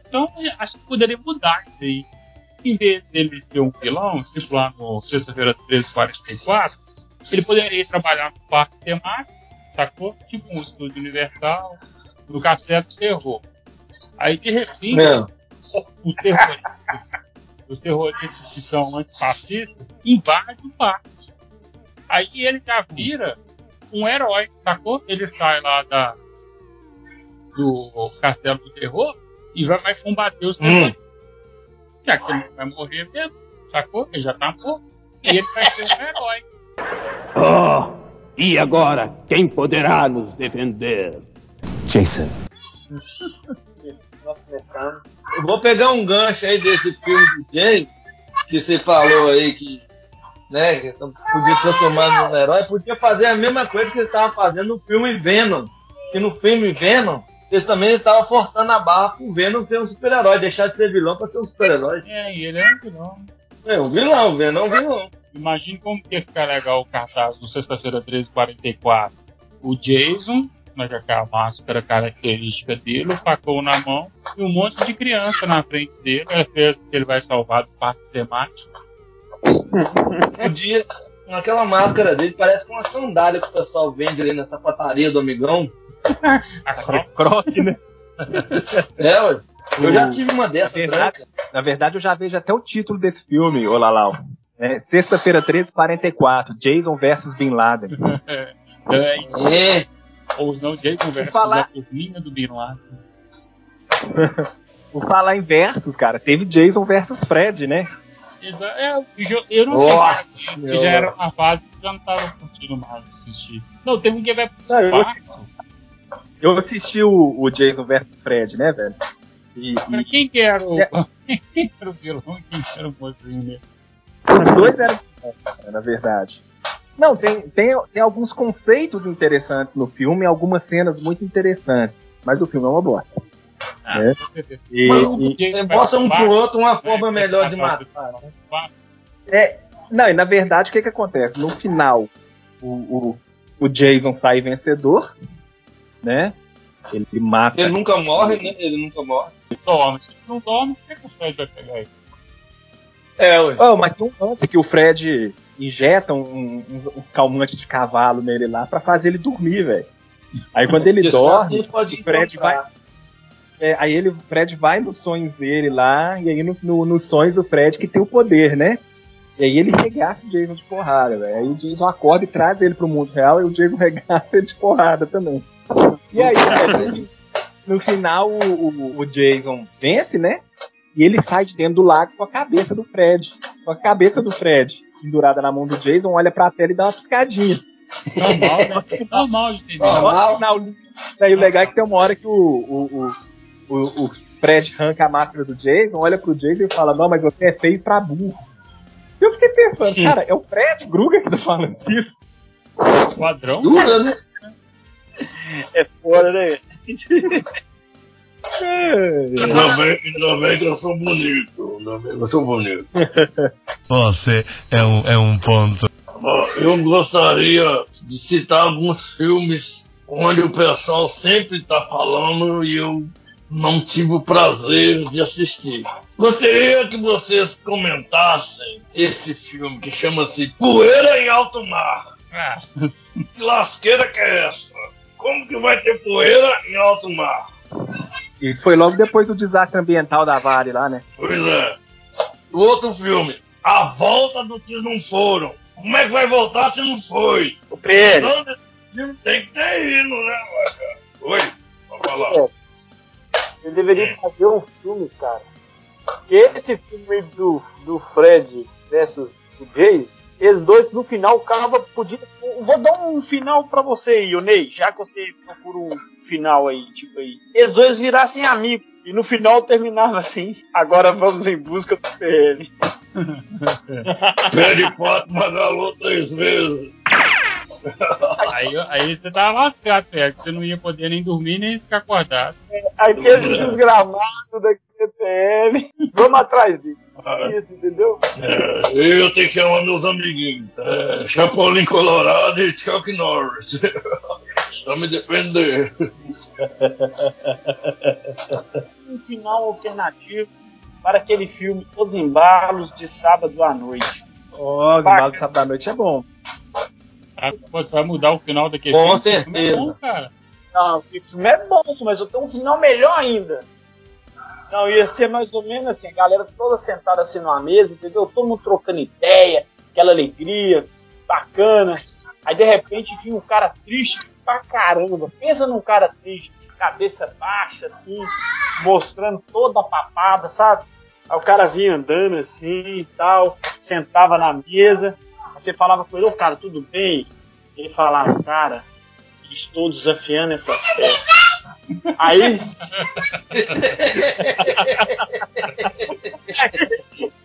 Então, acho que poderia mudar isso aí. Em vez dele ser um vilão, tipo lá no Sexta-feira 13, 44, ele poderia trabalhar no parque temático, sacou? Tipo um estúdio universal, no castelo do terror. Aí, de repente, É. os terroristas, os terroristas que são antifascistas, invadem o parque. Aí ele já vira um herói, sacou? Ele sai lá da, do castelo do terror e vai, vai combater os terroristas. Já que ele vai morrer mesmo, sacou? Ele já tá morto. E ele vai ser um herói. Oh, e agora, quem poderá nos defender? Jason. Nós começamos. Eu vou pegar um gancho aí desse filme do Jay, que você falou aí que, né, que podia transformar num herói, podia fazer a mesma coisa que eles estavam fazendo no filme Venom. Que no filme Venom, eles também estavam forçando a barra pro Venom ser um super-herói, deixar de ser vilão pra ser um super-herói. É, e ele é um vilão. É, um vilão, o Venom é um vilão. Imagine como que ia ficar legal o cartaz do Sexta-feira 13, 44. O Jason, né, com aquela máscara característica dele, o facão na mão e um monte de criança na frente dele. É certeza que ele vai salvar do parque temático. Podia. Aquela máscara dele parece com uma sandália que o pessoal vende ali na sapataria do amigão. A croque, né? É, ué. Eu já tive uma dessa na verdade, branca. na verdade, eu já vejo até o título desse filme, ô Lalau. É, Sexta-feira 13, 44. Jason versus Bin Laden. É, isso. É. Ou não, Jason versus falar- a do Bin Laden. Por falar em versus, cara, teve Jason versus Fred, né? É, eu- não Nossa tinha já era uma fase que eu já não tava curtindo mais assistir. Não, tem um que vai pro espaço. Eu assisti o, o Jason versus Fred, né, velho? E, Pra e quem que era o, É. quem era o vilão e quem que era o mocinho, né? os dois eram na verdade. Não, tem, tem, tem alguns conceitos interessantes no filme, algumas cenas muito interessantes. Mas o filme é uma bosta. Ah, né? certeza. E- e- Bota um pro outro uma forma vai melhor de matar. né? É, não, e na verdade, o que que acontece? No final, o, o, o Jason sai vencedor, né? Ele mata. Ele nunca morre, né? Ele nunca morre. Dorme. Se não dorme, por que que o Fred vai pegar ele? É, ué. Oh, mas tem um lance que o Fred injeta um- uns, uns calmantes de cavalo nele lá pra fazer ele dormir, velho. Aí quando ele dorme, assim ele pode o Fred vai. encontrar. é, aí ele, o Fred vai nos sonhos dele lá, e aí no, no- nos sonhos do Fred que tem o poder, né? E aí ele regaça o Jason de porrada, velho. Aí o Jason acorda e traz ele pro mundo real, e o Jason regaça ele de porrada também. E aí, velho, no final o, o- o Jason vence, né? E ele sai de dentro do lago com a cabeça do Fred. Com a cabeça do Fred pendurada na mão do Jason, olha pra tela e dá uma piscadinha. Normal, né? Normal de entender. Ó, no final, Daí o legal é que tem uma hora que o, o, o, o, o Fred arranca a máscara do Jason, olha pro Jason e fala, não, mas você é feio pra burro. Eu fiquei pensando, cara, é o Fred Krueger que tá falando isso? Padrão? Dura, né? É fora, né? Ainda bem, ainda bem que eu sou bonito. Ainda bem que eu sou bonito. Você é um, é um ponto. Eu gostaria de citar alguns filmes onde o pessoal sempre está falando e eu não tive o prazer de assistir. Gostaria que vocês comentassem esse filme que chama-se Poeira em Alto Mar. Ah, Que lasqueira que é essa? Como que vai ter poeira em alto mar? Isso foi logo depois do desastre ambiental da Vale lá, né? Pois é. O outro filme, A Volta do que Não Foram. Como é que vai voltar se não foi? O. Então, esse filme tem que ter hino, né, cara? Oi, pode falar. É. Ele deveria fazer um filme, cara. Que esse filme aí do, do Fred versus o Jason, eles dois no final, o cara podia. Vou dar um final pra você aí, Ney, já que você procura um final aí, tipo aí. Eles dois virassem amigos. E no final terminava assim. Agora vamos em busca do PL. Pede quatro Magalu três vezes. Aí, aí você tava lascado, velho, que você não ia poder nem dormir nem ficar acordado. Aquele desgramado da QPL. Vamos atrás dele. Isso, entendeu? É, eu tenho que chamar meus amiguinhos. É, Chapolin Colorado e Chuck Norris. pra me defender. Um final alternativo para aquele filme Os Embalos de Sábado à Noite. Ó, Os Embalos de Sábado à Noite é bom. Ah, Vai mudar o final daquele Com filme? Esse filme é certeza. bom, cara. Não, o filme é bom, mas eu tenho um final melhor ainda. Não, ia ser mais ou menos assim, a galera toda sentada assim numa mesa, entendeu? Todo mundo trocando ideia, aquela alegria, bacana. Aí de repente vinha um cara triste pra caramba. Pensa num cara triste, cabeça baixa, assim, mostrando toda a papada, sabe? Aí o cara vinha andando assim e tal, sentava na mesa, você falava com ele, ô cara, tudo bem? Ele falava, cara, estou desafiando essas festas. Aí.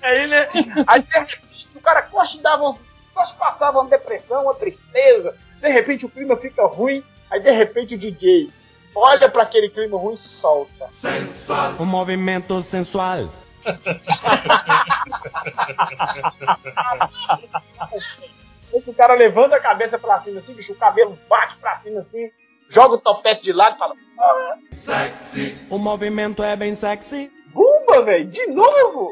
aí, né? Aí, de repente, o cara quase dava. Quase passava uma depressão, uma tristeza. De repente o clima fica ruim. Aí de repente o DJ olha para aquele clima ruim e solta. Um movimento sensual. Esse cara levanta a cabeça pra cima assim, bicho, o cabelo bate pra cima assim, joga o topete de lado e fala: "Ah, O movimento é bem sexy. Bumba, velho, de novo!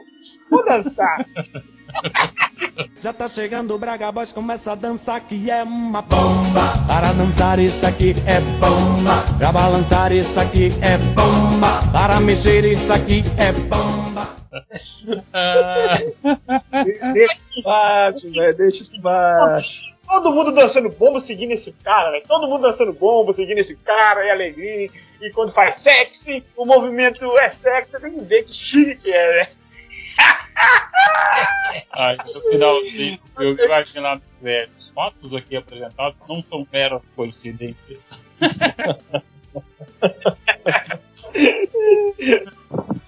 Vou dançar. Já tá chegando o Braga Boys, começa a dançar que é uma bomba. Para dançar isso aqui é bomba. Pra balançar isso aqui é bomba. Para mexer isso aqui é bomba. Deixa isso baixo, velho. Deixa isso baixo. Todo mundo dançando bomba seguindo esse cara, velho. Todo mundo dançando bomba seguindo esse cara, e alegria. E quando faz sexy, o movimento é sexy, você tem que ver que chique que é, né? Aí no finalzinho do filme, eu acho lá é, os fatos aqui apresentados não são meras coincidências.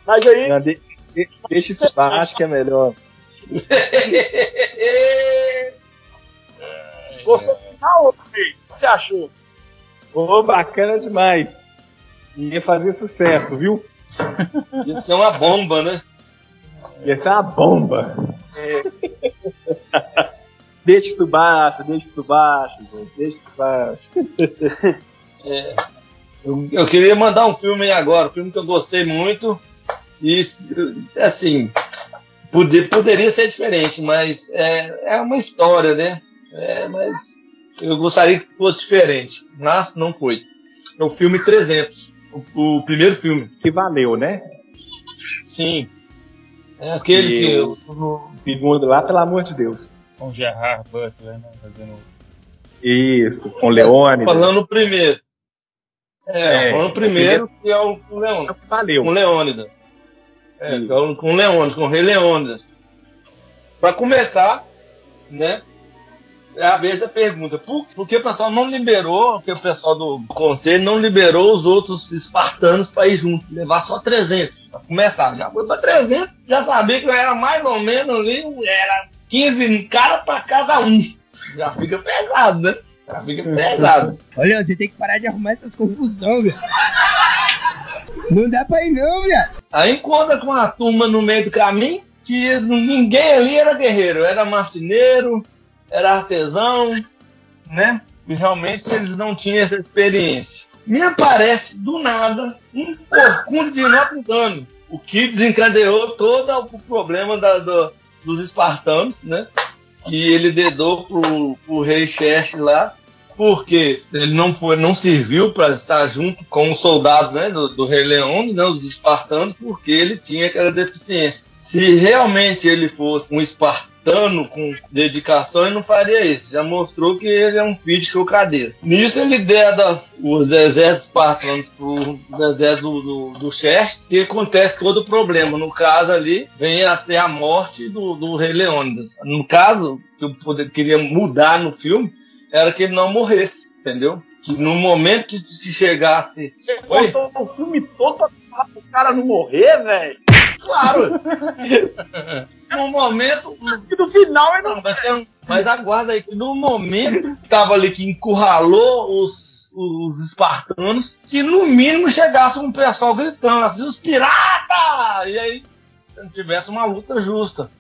Mas aí. Não, de- de- deixa isso baixo que é melhor. Gostou do final? O que você achou? Ô, bacana demais. Ia fazer sucesso, viu? Ia ser uma bomba, né? Ia ser uma bomba. Deixa isso baixo, deixa isso baixo. Deixa isso baixo. É, eu, eu queria mandar um filme aí agora, um filme que eu gostei muito. E, assim, poder, poderia ser diferente, mas é, é uma história, né? É, mas eu gostaria que fosse diferente, mas não foi. É o filme 300, o, o primeiro filme. Que valeu, né? Sim. É aquele que. o segundo lá, pelo amor de Deus. Com Gerard Butler, né? Fazendo. Isso, com Leone. Falando o primeiro. É, É, falando o primeiro, que é o com Leônidas. Valeu. Com Leônidas. É, com, com Leônidas, com o Rei Leônidas. Pra começar, né? É a vez da pergunta, por, por que o pessoal não liberou, porque o pessoal do conselho não liberou os outros espartanos para ir junto, levar só 300, pra começar, já foi para 300, já sabia que era mais ou menos ali, era 15 cara para cada um, já fica pesado, né? Já fica pesado. Olha, você tem que parar de arrumar essas confusões, velho. Não dá pra ir não, viado. Aí encontra com uma turma no meio do caminho que ninguém ali era guerreiro, era marceneiro, era artesão, né? E realmente eles não tinham essa experiência. Me aparece do nada um corcunda de Notre Dame, o que desencadeou todo o problema da- do- dos espartanos, né? Que ele dedou pro, pro rei Xerxes lá porque ele não foi, não serviu para estar junto com os soldados né, do, do Rei Leão, né, os espartanos, porque ele tinha aquela deficiência. Se realmente ele fosse um espartano com dedicação, ele não faria isso. Já mostrou que ele é um filho de chocadeira. Nisso ele deda os exércitos espartanos para os exércitos do, do, do Xerxes, e acontece todo o problema. No caso ali, vem até a morte do, do Rei Leônidas. No caso, que eu poder, queria mudar no filme, era que ele não morresse, entendeu? Que no momento que, que chegasse. Você contou o filme todo pra falar pro cara não morrer, velho? Claro! no momento. No final ele não. Mas, tem- mas aguarda aí, que no momento que tava ali que encurralou os, os espartanos, que no mínimo chegasse um pessoal gritando assim, os piratas! E aí não tivesse uma luta justa.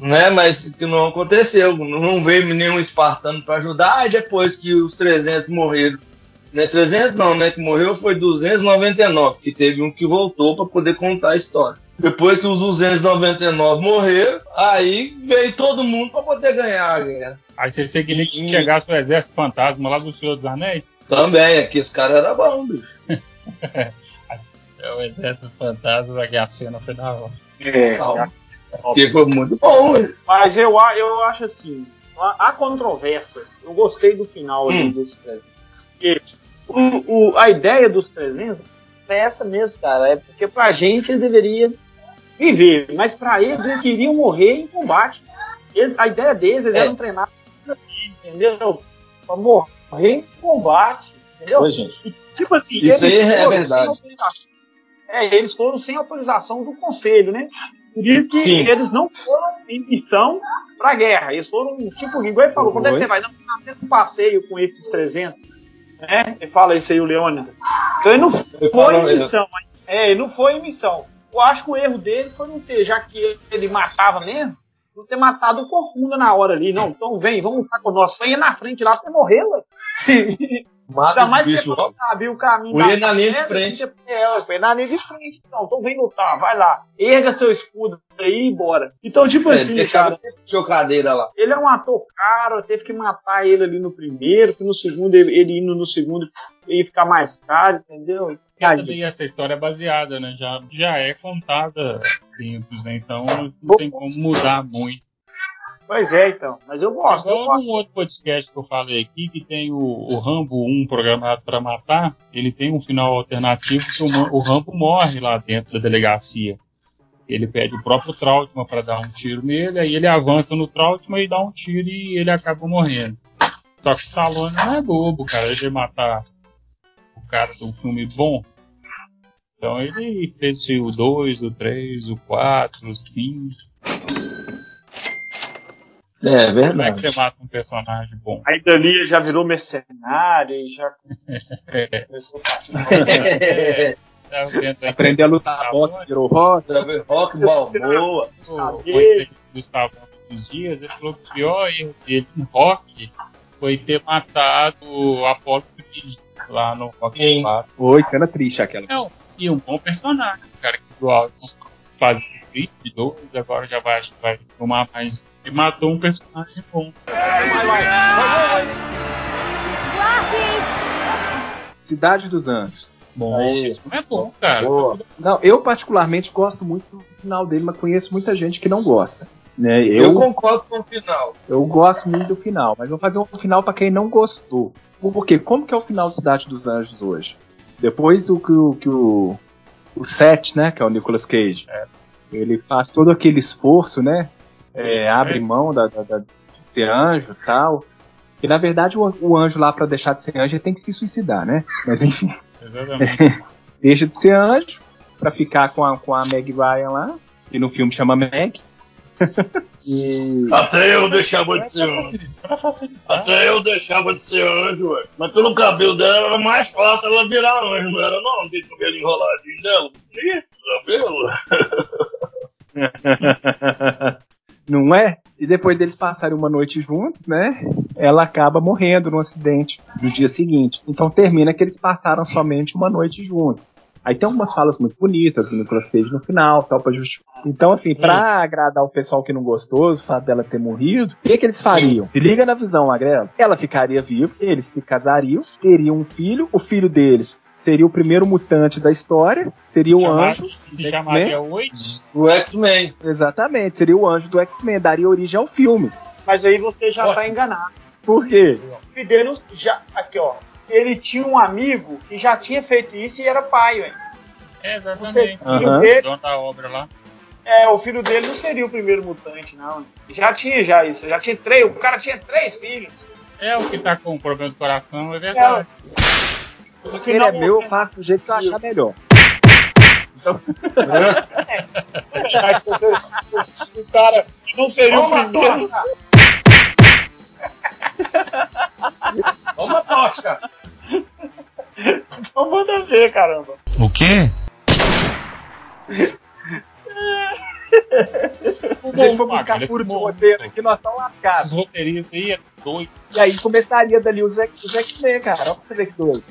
Né, mas que não aconteceu, não veio nenhum espartano para ajudar, e depois que os 300 morreram, né, 300 não, né, que morreu foi 299, que teve um que voltou para poder contar a história. Depois que os 299 morreram, aí veio todo mundo para poder ganhar a guerra. Aí você, queria que chegasse o exército fantasma lá do Senhor dos Anéis? Também, aqui esse cara era bom, bicho. É o exército fantasma, que a cena foi da hora. É, Calma. Porque foi muito bom? Mas eu, eu acho assim, há controvérsias. Eu gostei do final ali dos 300. Porque o, o- a ideia dos 300 é essa mesmo, cara. É porque pra gente eles deveriam viver, mas pra eles eles queriam morrer em combate. Eles- a ideia deles, eles É. eram treinados isso, entendeu? Pra morrer em combate, entendeu? Gente. E, tipo assim, Isso eles é verdade. É, eles foram sem autorização do conselho, né? Por isso que Sim. eles não foram em missão pra guerra. Eles foram, tipo, igual ele falou, quando é que você vai? Não, fazer um passeio com esses 300. Né? Ele fala isso aí, o Leônidas. Então ele não foi falo em missão. É, ele não foi em missão. Eu acho que o erro dele foi não ter, já que ele matava mesmo, não ter matado o Corcunda na hora ali. Não, então vem, vamos lutar com nós. Venha na frente lá pra morrer, ué. Mata Ainda mais que bichos ele logo. sabia o caminho da na linha de frente. É, põe na linha de frente. Então, então vem lutar, vai lá. Erga seu escudo aí e bora. Então, tipo É, assim, cara, chocadeira lá. ele é um ator caro, teve que matar ele ali no primeiro, que no segundo, ele, ele indo no segundo ia ficar mais caro, entendeu? Também essa história é baseada, né? Já, já é contada simples, né? Então não tem como mudar muito. Pois é, então. Mas eu gosto. gosto. num outro podcast que eu falei aqui, que tem o, o Rambo 1 programado para matar, ele tem um final alternativo que o, o Rambo morre lá dentro da delegacia. Ele pede o próprio Trautmann para dar um tiro nele, aí ele avança no Trautmann e dá um tiro e ele acaba morrendo. Só que o Stallone não é bobo, cara, ele vai matar o cara de um filme bom. Então ele fez o 2, o 3, o 4, o 5. É Como é que verdade. você mata um personagem bom? Aí dali já virou mercenário e já É. começou a É, tá aí? Aprender a lutar boxe, virou rock. Rock Balboa. Do Gustavo esses dias, ele falou que o pior erro dele em rock foi ter matado o Apollo lá no Rock 4. Oi, cena triste aquela. Não, e um bom personagem, cara, que o Alton faz Creed 2, agora já vai, vai filmar mais. E matou um personagem bom. Cidade dos Anjos. Bom. Aí. Isso não é bom, cara. Boa. Não, eu particularmente gosto muito do final dele, mas conheço muita gente que não gosta. Né? Eu Eu, concordo com o final. eu gosto muito do final, mas vou fazer um final pra quem não gostou. Por quê? Como que é o final de Cidade dos Anjos hoje? Depois do que o, que o, o Seth, né, que é o Nicolas Cage, ele faz todo aquele esforço, né, é, abre mão da, da- da- de ser anjo e tal. E na verdade o, o anjo lá pra deixar de ser anjo ele tem que se suicidar, né? Mas enfim, Exatamente. deixa de ser anjo pra ficar com a, com a Meg Ryan lá, que no filme chama Meg. e Até eu deixava de ser anjo. Até eu deixava de ser anjo, ué. Mas pelo cabelo dela era mais fácil ela virar anjo, não era não? Aquele cabelo enroladinho dela. Bonito, cabelo. Não é? E depois deles passarem uma noite juntos, né? Ela acaba morrendo num acidente no dia seguinte. Então termina que eles passaram somente uma noite juntos. Aí tem algumas falas muito bonitas do Nicolas Cage no final, tal, pra justificar. Então, assim, pra agradar o pessoal que não gostou do fato dela ter morrido, o que, que eles fariam? Se liga na visão, Magrela. Ela ficaria viva, eles se casariam, teriam um filho, o filho deles seria o primeiro mutante da história, seria o Chamar- anjo se chamaria X-Men. Oito. O X-Men. Exatamente, seria o anjo do X-Men, daria origem ao filme. Mas aí você já tá enganado. Por quê? O não- já. Aqui, ó. Ele tinha um amigo que já tinha feito isso e era pai, velho. É, exatamente. filho Aham. dele, Dono da obra lá. é, o filho dele não seria o primeiro mutante, não. Já tinha já isso. Já tinha três. O cara tinha três filhos. É o que tá com problema do coração, é verdade. No Ele é meu, eu faço do jeito que eu achar melhor. já que você- o cara que não seria Toma, o primeiro. Toma tocha! Então manda ver, caramba. O quê? Se a gente for buscar furo de roteiro aqui, nós estamos lascados. Os roteiristas aí é doido. E aí começaria dali os X-Men, cara. Olha pra você ver que doido.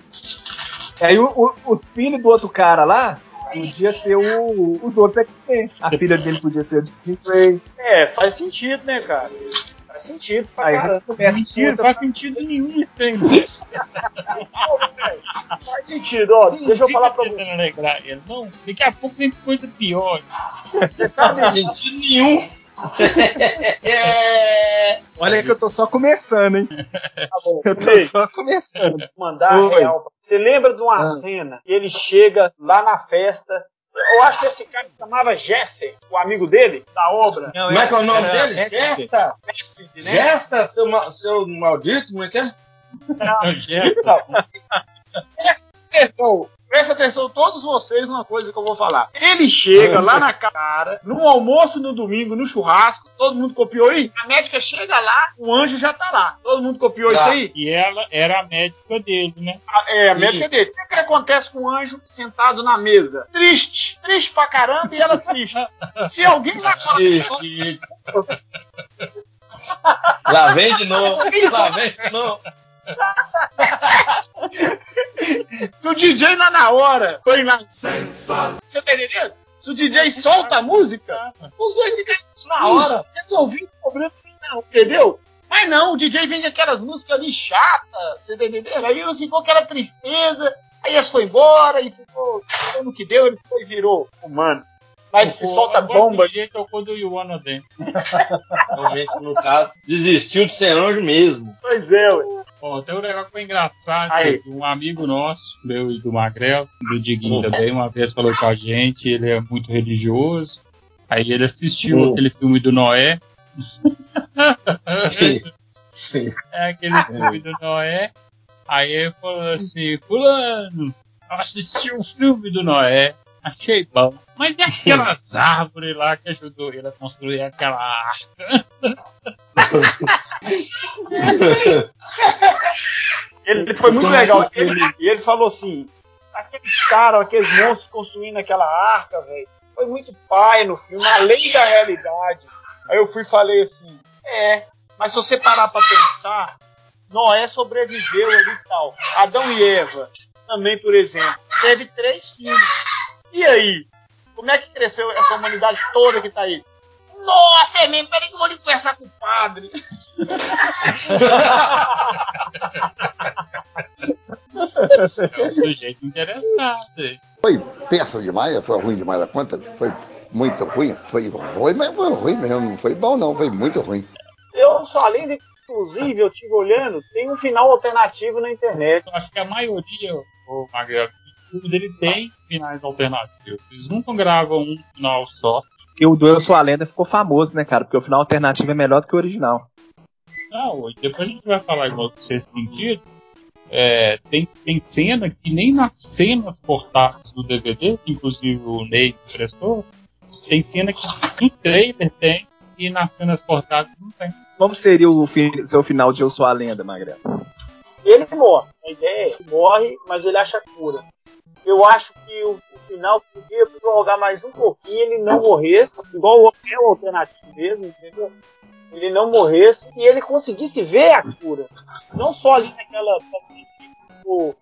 E aí o- o- os filhos do outro cara lá podia ser o- os outros X-Men. A filha dele podia ser a Jean Grey. É, faz sentido, né, cara? Faz sentido pra Aí caramba. outra- não faz sentido nenhum isso aí. Faz sentido, ó. Deixa eu falar pra você. alegrar ele. Não, daqui a pouco vem coisa pior. Não faz sentido nenhum. É. Olha que eu tô só começando, hein? Tá bom. Eu tô Ei, só começando. mandar Oi. real. Você lembra de uma Ah. cena que ele chega lá na festa? Eu acho que esse cara se chamava Jesse, o amigo dele, da obra. Como é que é o nome Era dele? Gesta? Cassidy, né? Gesta, seu, ma- seu maldito, como é que é? Presta atenção, presta atenção todos vocês numa coisa que eu vou falar. Ele chega lá na cara, no almoço no domingo, no churrasco, todo mundo copiou aí? A médica chega lá, o anjo já tá lá. Todo mundo copiou Tá. isso aí? E ela era a médica dele, né? A- É, a Sim. médica dele. O que, que acontece com o anjo sentado na mesa? Triste. Triste pra caramba e ela triste. Se alguém lá fora. Lá vem de novo. Lá vem de novo. Se o DJ lá na hora foi lá. Você tá entendendo? Se o DJ solta a música, os dois ficam na hora, resolvido o problema final, entendeu? Mas não, o DJ vem com aquelas músicas ali chatas, você tá entendendo? Aí ficou aquela tristeza, aí eles foi embora e ficou, no que deu, ele foi e virou humano. Mas se solta bomba, O DJ tocou do You Wanna Dance. Realmente, no caso, desistiu de ser anjo mesmo. pois é, ué. Ó, tem um negócio que foi engraçado. Aí. Um amigo nosso, meu e do Magrel, do Diguinho também, uma vez falou com a gente, ele é muito religioso. Aí ele assistiu aquele filme do Noé. Sim. É aquele filme do Noé. Aí ele falou assim, fulano, eu assisti o filme do Noé, achei bom. Mas e aquelas árvores lá que ajudou ele a construir aquela arca? Ele foi muito legal. Ele, e ele falou assim: aqueles caras, aqueles monstros construindo aquela arca, velho, foi muito pai no filme, além da realidade. Aí eu fui e falei assim: é, mas se você parar pra pensar, Noé sobreviveu ali e tal. Adão e Eva, também, por exemplo, teve três filhos. E aí? Como é que cresceu essa humanidade toda que tá aí? Nossa, é mesmo, peraí que eu vou ali conversar com o padre. É um sujeito interessado. hein? Foi péssimo demais, foi ruim demais a conta, foi muito ruim. Foi ruim, mas foi ruim mesmo, não foi bom não, foi muito ruim. Eu só além de, inclusive, eu tive olhando, tem um final alternativo na internet. Eu acho que a maioria, o Magrelo, filmes ele tem finais alternativos. Eles nunca gravam um final só. Porque o do Eu Sou a Lenda ficou famoso, né, cara? Porque o final alternativo é melhor do que o original. Não, depois a gente vai falar igual nesse sentido. É, tem, tem cena que nem nas cenas cortadas do DVD, que inclusive o Ney prestou, tem cena que no trailer tem e nas cenas cortadas não tem. Como seria o fi- seu final de Eu Sou a Lenda, Magrelo? Ele morre. A ideia é, ele morre, mas ele acha cura. Eu acho que o, o final podia prorrogar mais um pouquinho, ele não morresse, igual é o alternativo mesmo, entendeu? Ele não morresse e ele conseguisse ver a cura. Não só ali naquela. tipo,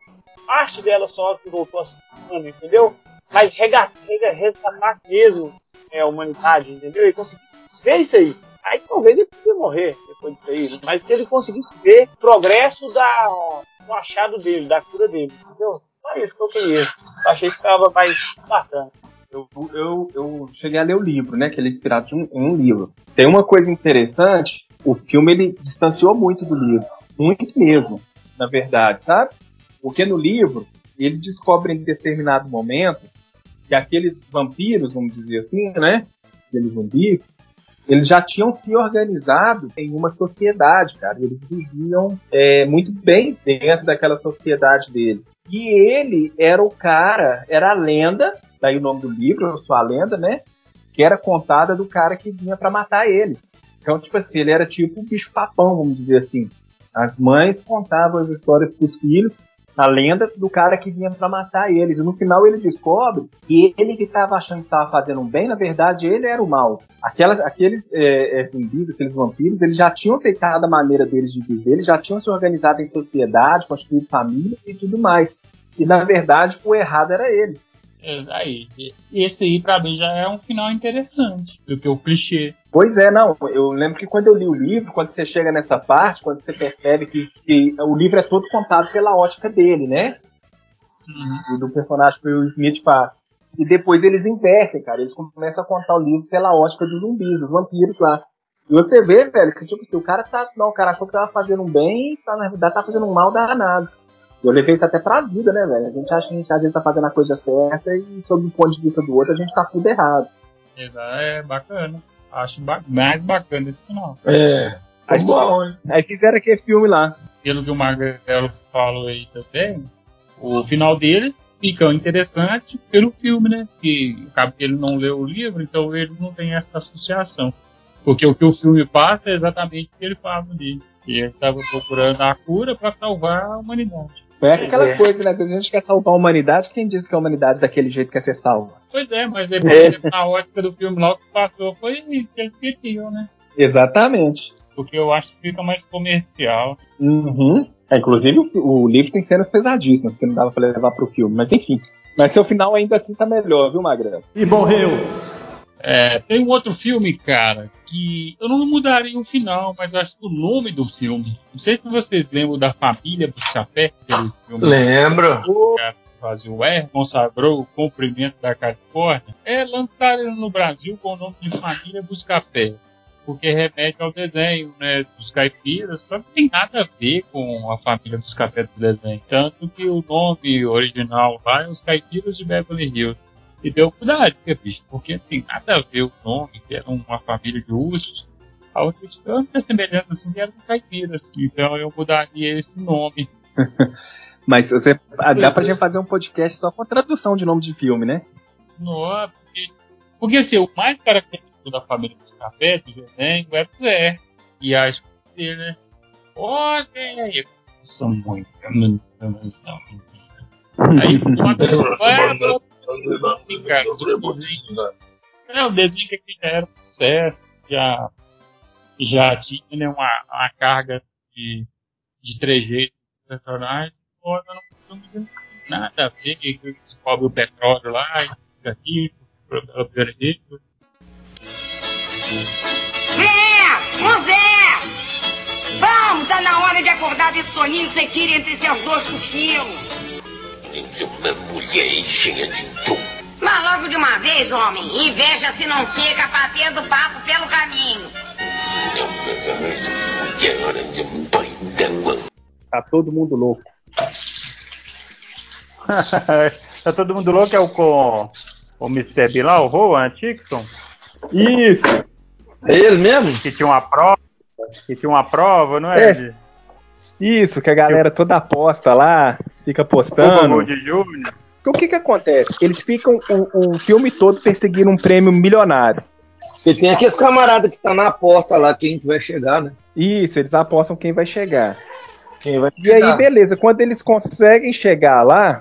parte dela só que voltou a humana, entendeu? Mas resgatasse mesmo é, a humanidade, entendeu? E conseguir ver isso aí. Aí talvez ele podia morrer depois disso aí, mas que ele conseguisse ver o progresso da, do achado dele, da cura dele, entendeu? Só isso que eu queria. Eu achei que ficava mais bacana. Eu, eu, eu cheguei a ler o livro, né? Que ele é inspirado de um, em um livro. Tem uma coisa interessante, o filme ele distanciou muito do livro. Muito mesmo, na verdade, sabe? Porque no livro, ele descobre em determinado momento que aqueles vampiros, vamos dizer assim, né? Aqueles zumbis, eles já tinham se organizado em uma sociedade, cara. Eles viviam é, muito bem dentro daquela sociedade deles. E ele era o cara, era a lenda, daí o nome do livro, Eu Sou a Lenda, né? Que era contada do cara que vinha pra matar eles. Então, tipo assim, ele era tipo um bicho-papão, vamos dizer assim. As mães contavam as histórias pros filhos, a lenda do cara que vinha pra matar eles. E no final ele descobre que ele que tava achando que tava fazendo um bem, na verdade ele era o mal. Aquelas, aqueles é, é, zumbis, aqueles vampiros, eles já tinham aceitado a maneira deles de viver, eles já tinham se organizado em sociedade, construído família e tudo mais. E na verdade o errado era ele. É, aí, esse aí pra mim já é um final interessante do que o clichê. Pois é, não. Eu lembro que quando eu li o livro, quando você chega nessa parte, quando você percebe que, que o livro é todo contado pela ótica dele, né? Uhum. Do personagem que o Smith faz. E depois eles invertem, cara. Eles começam a contar o livro pela ótica dos zumbis, dos vampiros lá. E você vê, velho, que tipo assim, o cara tá. Não, o cara achou que tava fazendo um bem e tá, na verdade tá fazendo um mal danado. Eu levei isso até pra vida, né, velho? A gente acha que a gente às vezes tá fazendo a coisa certa e, sob o ponto de vista do outro, a gente tá tudo errado. Exato, é bacana. Acho ba mais bacana esse final. É. Aí, aí fizeram aquele filme lá. Pelo que o Marcelo falou aí também, o final dele fica interessante pelo filme, né? Que acaba que ele não leu o livro, então ele não tem essa associação. Porque o que o filme passa é exatamente o que ele fala ali. Que ele estava procurando a cura para salvar a humanidade. É aquela coisa, né? Às vezes a gente quer salvar a humanidade, quem disse que a humanidade daquele jeito quer ser salva? Pois é, mas é, por exemplo, na ótica do filme logo que passou foi que eles queriam, né? Exatamente. Porque eu acho que fica mais comercial. Uhum. É, inclusive o, o livro tem cenas pesadíssimas que não dava pra levar pro filme, mas enfim. Mas seu final ainda assim tá melhor, viu, Magrelo? E morreu. É, tem um outro filme, cara, que eu não mudaria o final, mas acho que o nome do filme. Não sei se vocês lembram da família Buscapé, aquele filme. Lembro. O cara fazia o R, consagrou o cumprimento da Califórnia. É lançado no Brasil com o nome de Família Buscapé. Porque remete ao desenho, né, dos caipiras, só que tem nada a ver com a família dos dos desenhos. Tanto que o nome original lá é os caipiras de Beverly Hills. E deu cuidado, né, bicho? Porque não tem nada a ver o nome, que era uma família de ursos. A outra, a única semelhança assim era com caipiras. Então eu mudaria esse nome. Mas você, ah, dá pra gente fazer um podcast só com a tradução de nome de filme, né? Não, porque, porque assim, o mais característico da família dos cafés, do desenho, é o Zé. E a esposa dele, né? Ô, Zé, são muito. Aí, uma cara, o desenho, é, o desenho que aqui já era sucesso, já, já tinha né, uma, uma carga de, de trejeitos dos personagens, pô, não filme nada a ver, que eles descobrem o petróleo lá, isso aqui, pelo veredito. Zé! Ô Zé! Vamos, tá na hora de acordar desse soninho que você tira entre seus dois cochilos. Uma mulher cheia de dor. Mas logo de uma vez, homem, inveja se não fica batendo papo pelo caminho. Tá todo mundo louco. tá todo mundo louco, é o com o Mr. B lá, o Rowan Atkinson? Isso! É ele mesmo? Que tinha uma prova, que tinha uma prova, não é? É. Isso, que a galera toda aposta lá, fica Opa, postando. Gold Júnior. O que que acontece? Eles ficam o, o filme todo perseguindo um prêmio milionário. E tem aquele camarada que tá na aposta lá, quem que vai chegar, né? Isso, eles apostam quem vai chegar. Quem vai E aí, beleza, quando eles conseguem chegar lá,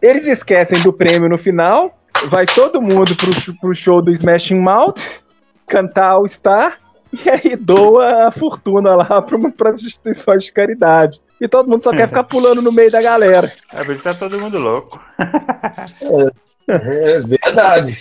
eles esquecem do prêmio no final, vai todo mundo pro, pro show do Smashing Mouth, cantar All Star, e aí doa a fortuna lá para as instituições de caridade. e todo mundo só quer ficar pulando no meio da galera. É por isso que tá todo mundo louco. É verdade.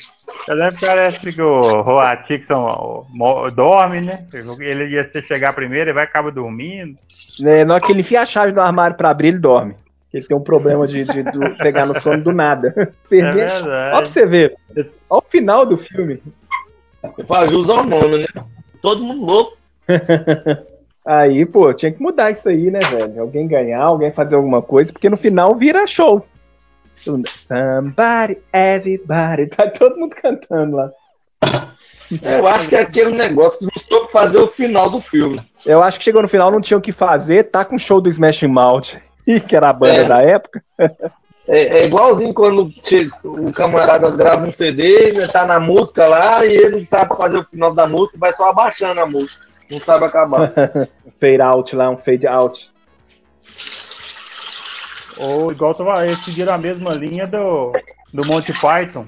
Eu lembro que parece que o Roa Tixon mo- dorme, né? Ele ia chegar primeiro e vai acaba dormindo. É, na hora que ele enfia a chave no armário pra abrir, ele dorme. Ele tem um problema de, de- de pegar no sono do nada. Perder- É verdade. Olha pra você ver. Olha o final do filme. Faz jus ao nome, né? Todo mundo louco. Aí, pô, tinha que mudar isso aí, né, velho? Alguém ganhar, alguém fazer alguma coisa, porque no final vira show. Somebody, everybody, tá todo mundo cantando lá. Eu acho que é aquele negócio que não soube fazer o final do filme. Eu acho que chegou no final, não tinha o que fazer, tá com o show do Smashing Mouth, que era a banda É. da época. É, é igualzinho quando o camarada grava um CD, né, tá na música lá e ele não sabe fazer o final da música, vai só abaixando a música. Não sabe acabar. fade out lá, um fade out. Ou igual tava, eles seguiram a mesma linha do, do Monty Python.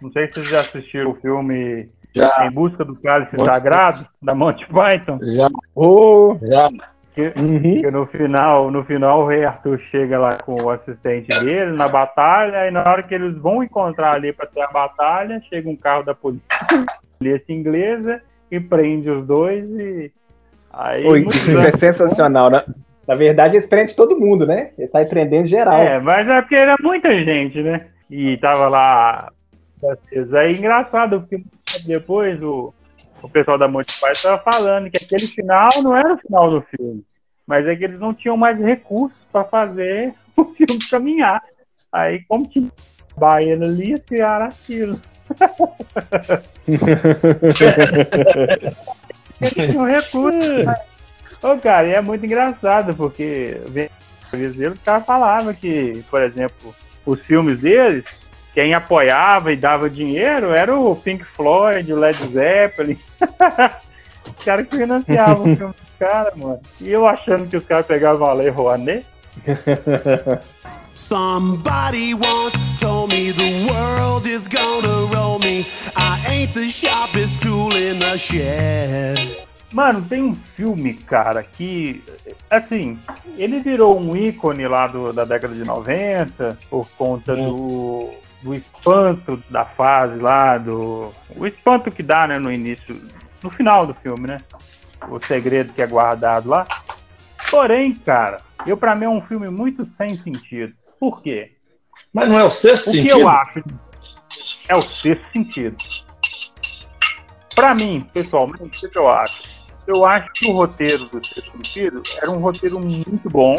Não sei se vocês já assistiram o filme Já. Em Busca do Cálice Monty- Sagrado, da Monty Python. Já. Oh, Já. Que, que no final, no final o rei Arthur chega lá com o assistente dele na batalha, e na hora que eles vão encontrar ali para ter a batalha, chega um carro da polícia, polícia inglesa e prende os dois e aí Oi, isso é sensacional, né? Na verdade, eles prendem todo mundo, né? Ele sai prendendo geral. É, mas é porque era muita gente, né? E tava lá. Aí engraçado, porque depois o, o pessoal da Monty Python tava falando que aquele final não era o final do filme. Mas é que eles não tinham mais recursos para fazer o filme caminhar. Aí, como tinha baiano ali, criaram aquilo. Eles tinham recursos. Ô, cara, e é muito engraçado, porque ele cara falava que, por exemplo, os filmes deles, quem apoiava e dava dinheiro era o Pink Floyd, o Led Zeppelin. os caras que financiavam o filme dos caras, mano. E eu achando que os caras pegavam a Lei Rouanet. Somebody once told me the world is gonna roll me. I ain't the sharpest tool in the shed. Mano, tem um filme, cara, que, assim, ele virou um ícone lá do- da década de 90 por conta do, do espanto da fase lá, do. O espanto que dá, né, no início, no final do filme, né? O segredo que é guardado lá. Porém, cara, eu pra mim é um filme muito sem sentido. Por quê? Mas não é o sexto o sentido? que eu acho é o sexto sentido. Pra mim, pessoalmente, o que que eu acho? Eu acho que o roteiro do sexto sentido era um roteiro muito bom,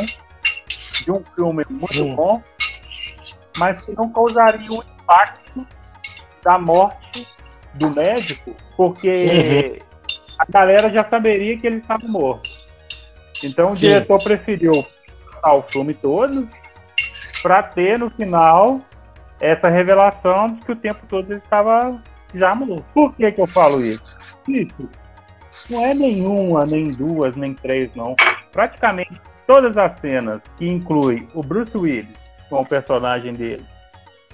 de um filme muito bom, mas que não causaria o impacto da morte do médico, porque a galera já saberia que ele estava morto. Então o Sim. diretor preferiu o filme todo para ter no final essa revelação de que o tempo todo ele estava já morto. Por que, que eu falo isso? Isso não é nenhuma, nem duas, nem três, não. Praticamente todas as cenas que inclui o Bruce Willis com o personagem dele,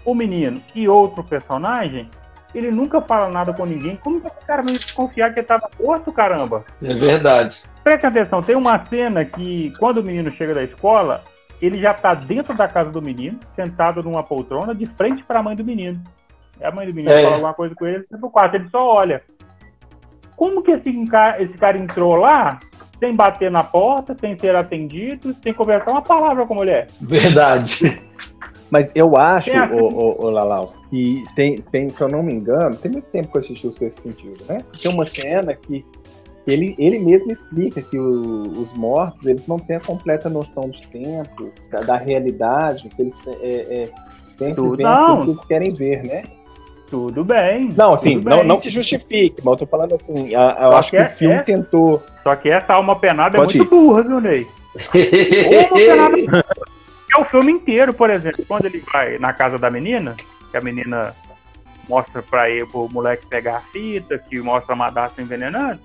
o menino e outro personagem, ele nunca fala nada com ninguém. Como que esse cara não ia desconfiar que ele estava morto, caramba? É verdade. Preste atenção, tem uma cena que quando o menino chega da escola, ele já tá dentro da casa do menino, sentado numa poltrona, de frente para a mãe do menino. A mãe do menino É. fala alguma coisa com ele, ele vai pro quarto, ele só olha. Como que esse cara, esse cara entrou lá sem bater na porta, sem ser atendido, sem conversar uma palavra com a mulher? Verdade. Mas eu acho, a- ô, ô, ô, Lalau, que tem, tem, se eu não me engano, tem muito tempo que eu assisti o Sexto Sentido, né? Tem uma cena que ele, ele mesmo explica que o- os mortos, eles não têm a completa noção de tempo, da, da realidade, que eles é, é, sempre Tudo- veem aquilo que eles querem ver, né? Tudo bem. Não, assim, não, bem. não que justifique, mas eu tô falando assim, a- eu Só acho que que é- o filme é- tentou... Só que essa alma penada Pode é muito ir. burra, viu, Ney? Uma penada. É o filme inteiro, por exemplo, quando ele vai na casa da menina, que a menina mostra pra ele, pro moleque pegar a fita, que mostra a Madassa envenenando,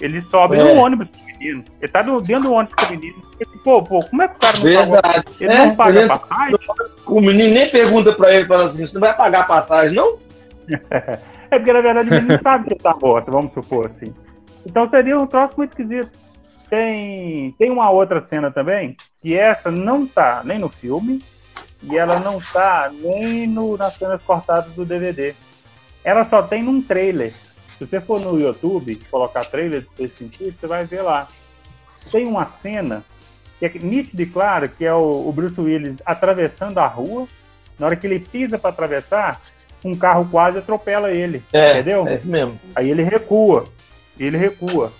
ele sobe É. no ônibus com o menino. Ele tá do- dentro do ônibus com o menino. Ele, pô, pô, como é que o cara não Verdade. pagou? Ele É, não paga ele- passagem? O menino nem pergunta pra ele, fala assim, você não vai pagar a passagem, não? É porque na verdade o menino sabe que ele tá morto, vamos supor assim. Então seria um troço muito esquisito. Tem, tem uma outra cena também, que essa não tá nem no filme e ela não tá nem no, nas cenas cortadas do DVD. Ela só tem num trailer. Se você for no YouTube colocar trailer desse sentido, você vai ver lá. Tem uma cena que é nítida e clara, que é o, o Bruce Willis atravessando a rua. Na hora que ele pisa para atravessar, um carro quase atropela ele. É, entendeu? é isso mesmo. Aí ele recua. Ele recua.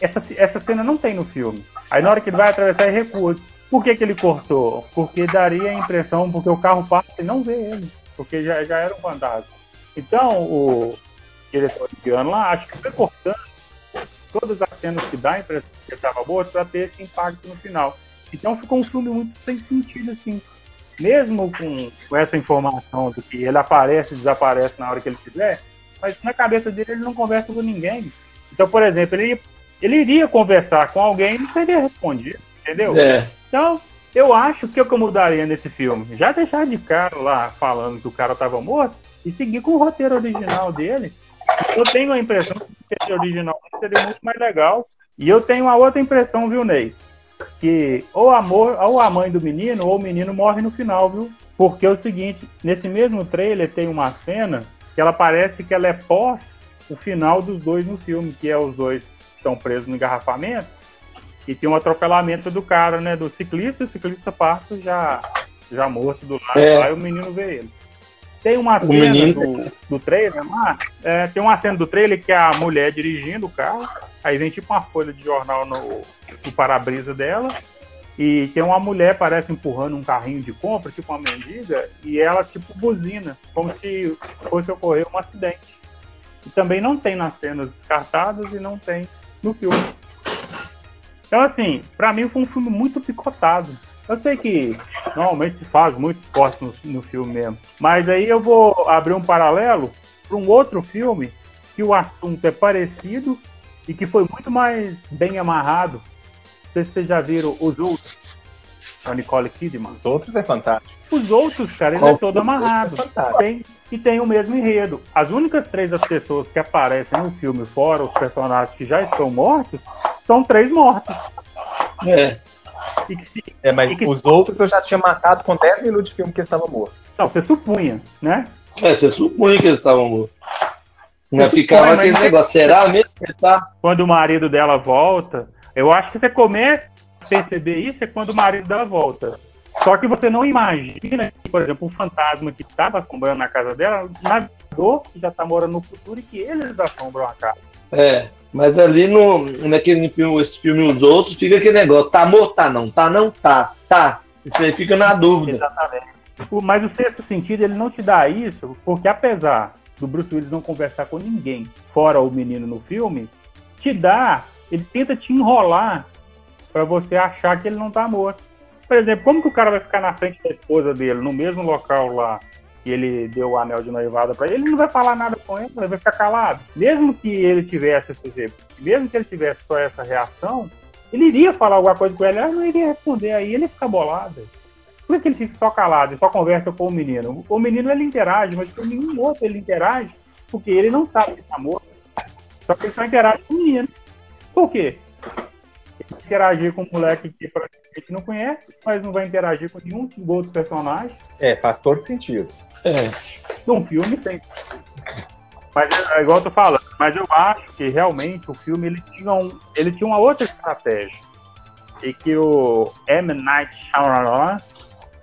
Essa, essa cena não tem no filme. Aí na hora que ele vai atravessar, ele recua. Por que, que ele cortou? Porque daria a impressão, porque o carro passa e não vê ele. Porque já, já era um fantasma. Então, o diretor indiano lá, acho que foi cortando todas as cenas que dá a impressão que estava morto para ter esse impacto no final. Então ficou um filme muito sem sentido, assim. Mesmo com, com essa informação de que ele aparece e desaparece na hora que ele quiser, mas na cabeça dele ele não conversa com ninguém. Então, por exemplo, ele, ele iria conversar com alguém e não seria respondido, entendeu? É. Então, eu acho que o que eu mudaria nesse filme, já deixar de cara lá falando que o cara estava morto e seguir com o roteiro original dele. Eu tenho a impressão que o roteiro original seria muito mais legal. E eu tenho uma outra impressão, viu, Ney? Que ou, amor, ou a mãe do menino ou o menino morre no final, viu? Porque é o seguinte, nesse mesmo trailer tem uma cena que ela parece que ela é pós o final dos dois no filme, que é os dois que estão presos no engarrafamento e tem um atropelamento do cara, né? Do ciclista, o ciclista passa já, já morto do lado É. lá e o menino vê ele. Tem uma O cena menino- do, do trailer lá, é, tem uma cena do trailer que é a mulher dirigindo o carro, aí vem tipo uma folha de jornal no, no para-brisa dela, e tem uma mulher, parece empurrando um carrinho de compra, tipo uma mendiga, e ela tipo buzina, como se fosse ocorrer um acidente. E também não tem nas cenas descartadas e não tem no filme. Então, assim, pra mim foi um filme muito picotado. Eu sei que normalmente se faz muito corte no, no filme mesmo. Mas aí eu vou abrir um paralelo para um outro filme que o assunto é parecido e que foi muito mais bem amarrado. Não sei se vocês já viram os outros. A Nicole Kidman. Os outros é fantástico. Os outros, cara, ele é todo foi? amarrado. Fantástico. Tem, e tem o mesmo enredo. As únicas três das pessoas que aparecem no filme, fora os personagens que já estão mortos, são três mortos. É. E que É, mas e que- os outros eu já tinha matado com 10 minutos de filme que eles estavam mortos. Não, você supunha, né? É, você supunha que eles estavam mortos. Você ficava aquele você- negócio, será mesmo que tá? Quando o marido dela volta, eu acho que você começa a perceber isso é quando o marido dela volta. Só que você não imagina que, por exemplo, o fantasma que estava assombrando na casa dela, na dor que já está morando no futuro e que eles assombram a casa. É, mas ali no, naquele filme, esse filme Os Outros, fica aquele negócio, tá morto, tá não, tá não, tá, tá. Isso aí fica na dúvida. Exatamente. Mas o sexto sentido, ele não te dá isso, porque apesar do Bruce Willis não conversar com ninguém, fora o menino no filme, te dá, ele tenta te enrolar pra você achar que ele não tá morto. Por exemplo, como que o cara vai ficar na frente da esposa dele, no mesmo local lá, que ele deu o anel de noivado pra ele, ele não vai falar nada com ele, ele vai ficar calado. Mesmo que ele tivesse esse, mesmo que ele tivesse só essa reação, ele iria falar alguma coisa com ele, ela não iria responder, aí ele fica bolado. Por que que ele fica só calado e só conversa com o menino? O menino ele interage, mas com nenhum outro ele interage, porque ele não sabe que tá morto. Só que ele só interage com o menino. Por quê? Ele vai interagir com um moleque que praticamente não conhece, mas não vai interagir com nenhum outro personagem. É, faz todo sentido. É. Num filme tem. Mas é, é igual eu tô falando, mas eu acho que realmente o filme ele tinha, um, ele tinha uma outra estratégia. E que o M. Night Shyamalan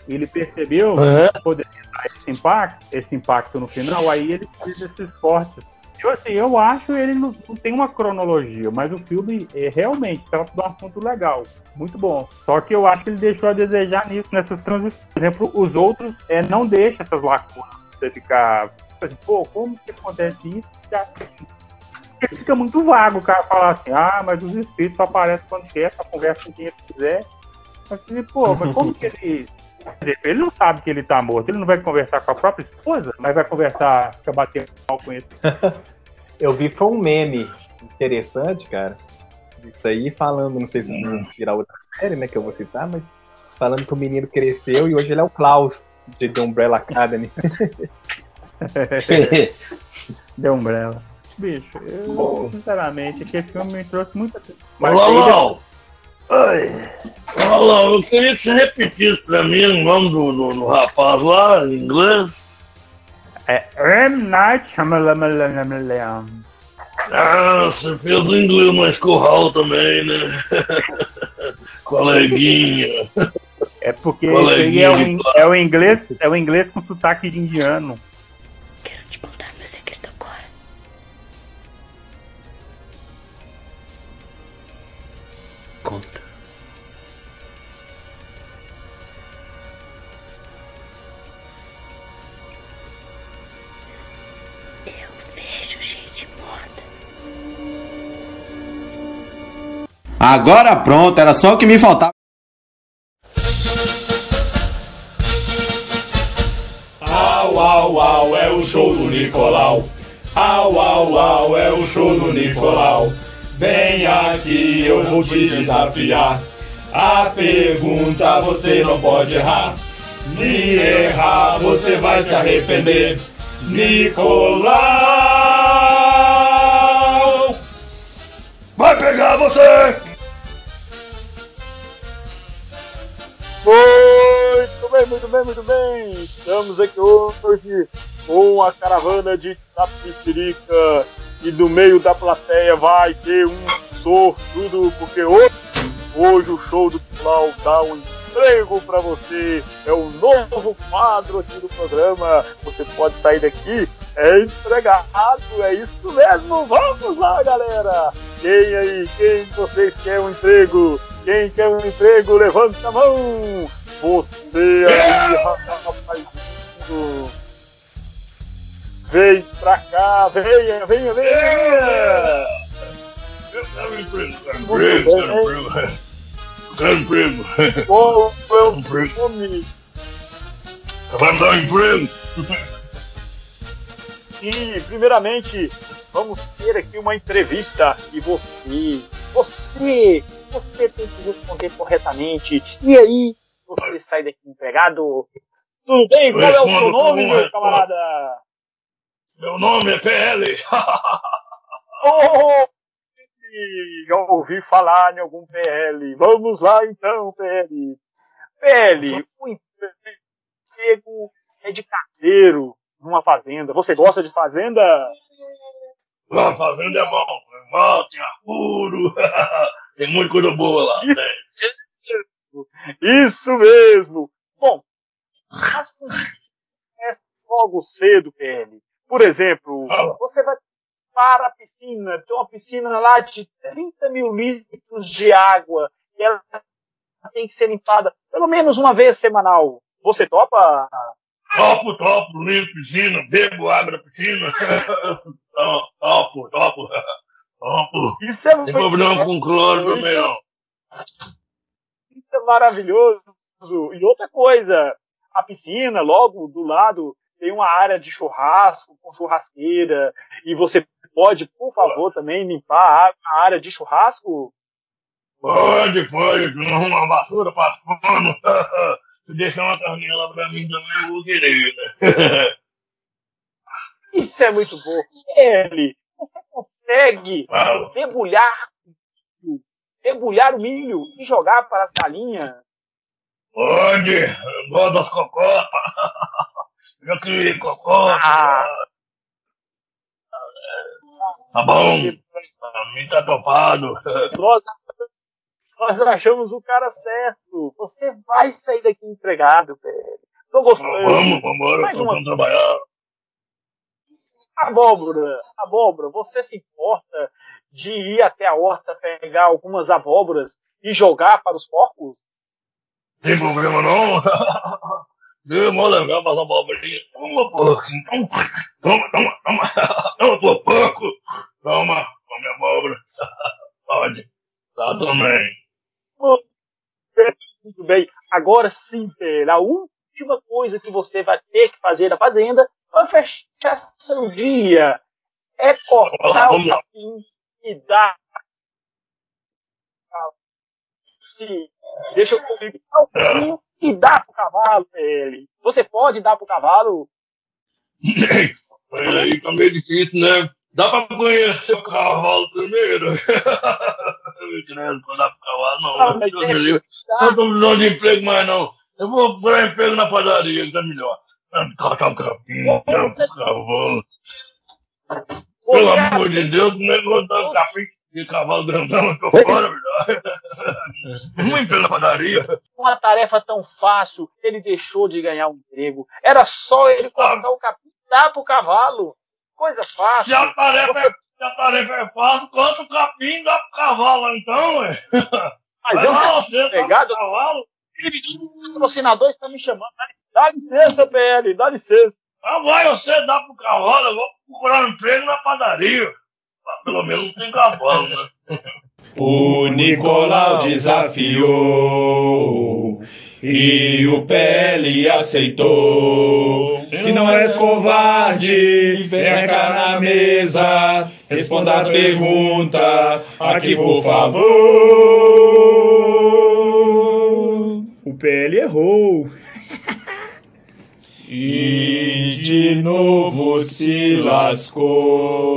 ele percebeu Uhum. que poderia dar esse impacto, esse impacto no final, aí ele fez esses cortes. Eu, assim, eu acho ele não, não tem uma cronologia, mas o filme é, realmente trata de um assunto legal, muito bom. Só que eu acho que ele deixou a desejar nisso, nessas transições. Por exemplo, os outros é, não deixam essas lacunas você ficar, assim, pô, como que acontece isso? Porque fica muito vago o cara falar assim, ah, mas os espíritos só aparecem quando quer, só conversa com quem quiser. Mas, assim, pô, mas como que ele. Ele não sabe que ele tá morto, ele não vai conversar com a própria esposa, mas vai conversar, fica batendo mal com ele. Eu vi foi um meme interessante, cara. Isso aí falando, não sei se vamos virar outra série, né, que eu vou citar, mas falando que o menino cresceu e hoje ele é o Klaus de The Umbrella Academy. The Umbrella. Bicho, eu, sinceramente, que esse filme me trouxe muita. Ô, Lolão! Oi! Olá, eu queria que você repetisse pra mim o nome do, do, do rapaz lá, em inglês. É M. Night Shyamalan. Ah, você fez o inglês mais curral também, né? Coleguinha. É porque aí é o, é o inglês, é o inglês com sotaque de indiano. Agora pronto, era só o que me faltava. Au, au, au, é o show do Nicolau. Au, au, au, é o show do Nicolau. Vem aqui, eu vou te desafiar. A pergunta você não pode errar. Se errar, você vai se arrepender. Nicolau! Vai pegar você! Muito bem, muito bem, muito bem. Estamos aqui hoje com a caravana de Tapicirica e do meio da plateia vai ter um sortudo, porque hoje, hoje o show do Clau dá um emprego para você. É um novo quadro aqui do programa. Você pode sair daqui é empregado, é isso mesmo. Vamos lá, galera. Quem aí, quem vocês quer um emprego? Quem quer um emprego, levanta a mão. Você aí, rapazinho. Vem pra cá, venha, venha, venha, venha. Eu quero um emprego, quero um emprego, quero um emprego. Um. Qual é o nome? Você vai me dar um emprego? E, primeiramente, vamos ter aqui uma entrevista. E você, você, você tem que responder corretamente. E aí, você sai daqui empregado. Tudo bem? Qual é o seu nome, meu camarada? Meu nome é PL. Oh, já ouvi falar em algum PL. Vamos lá então, PL. PL, o emprego é de caseiro numa fazenda. Você gosta de fazenda? A fazenda é bom. É bom, tem apuro. Tem muita coisa boa lá. né? Isso mesmo. Bom, as começam logo cedo, PL. Por exemplo, você vai para a piscina, tem uma piscina lá de 30 mil litros de água, e ela tem que ser limpada pelo menos uma vez semanal. Você topa? Topo, topo, limpo piscina, bebo água da piscina. Topo, topo. Topo. Isso é Tem problema com cloro também, não. Isso é maravilhoso. E outra coisa, a piscina, logo do lado, tem uma área de churrasco, com churrasqueira, e você pode, por favor, também limpar a área de churrasco? Pode, pode, tu uma vassoura passa pano. Se deixar uma carninha lá pra mim também, eu vou querer, né? Isso é muito bom. Ele, você consegue Fala. debulhar, debulhar o milho e jogar para as galinhas? Eu gosto das cocotas. Já criei cocota. Tá bom. Pra mim tá topado. Nós, nós achamos o cara certo. Você vai sair daqui empregado, velho. Tô gostando. Vamos, tô uma vamos trabalhar. Abóbora, abóbora, você se importa de ir até a horta pegar algumas abóboras e jogar para os porcos? Tem problema não? Deu mó legal passar abobrinha. Toma, porco. Toma, toma, toma. Toma, tua porco. Toma, come abóbora. Pode. Tá também. Muito bem. Agora sim, Pera, a última coisa que você vai ter que fazer na fazenda para fechar seu dia é cortar o capim e dar. Sim, deixa eu cortar o capim e dar pro cavalo, ele. Você pode dar pro cavalo? Aí tá meio difícil, né? Dá pra conhecer o cavalo primeiro? pra dar pro cavalo, não. Ah, mas. Não tô precisando de emprego mais, não. Eu vou procurar emprego na padaria, que tá melhor. Cortar um capim, dar pro cavalo. Pelo amor de Deus, não é cortar um capim de cavalo grandão, eu tô fora, melhor. Emprego na padaria. uma tarefa tão fácil, ele deixou de ganhar um emprego. Era só ele cortar o capim e dar pro cavalo. Coisa fácil. Se a tarefa é, se a tarefa é fácil, corta o capim, dá pro cavalo, então, ué. Mas Vai eu lá, tá empregado. pro cavalo. O patrocinador está me chamando. Dá licença, PL, dá licença. Ah, vai você dar pro cavalo, eu vou procurar um emprego na padaria. Ah, Pelo menos não tem cavalo, né? O Nicolau desafiou e o PL aceitou. Se não és covarde, vem cá na mesa, responda a pergunta aqui, por favor. O PL errou. E de novo se lascou.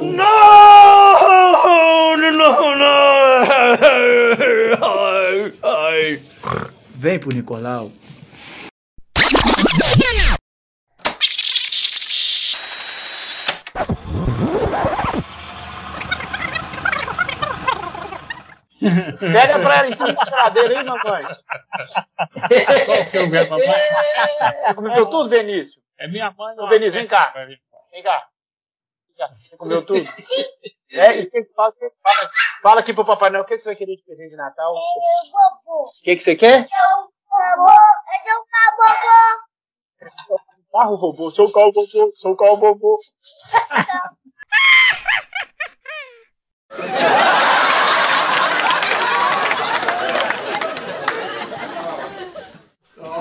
Não! Não, não! Ai, ai. Vem pro Nicolau. Pega pra ela em cima da geladeira, hein, mamãe? Qual que é eu mamãe? Comeu tudo, Benício? É minha mãe. Ô, Benício, vem cá. Vem cá. Você comeu tudo? É, e que fala, fala, fala aqui pro Papai Noel, o que você vai querer de presente de Natal? O que, que você quer? Eu sou o robô, eu o um carro robô. Sou o carro robô, sou o carro robô.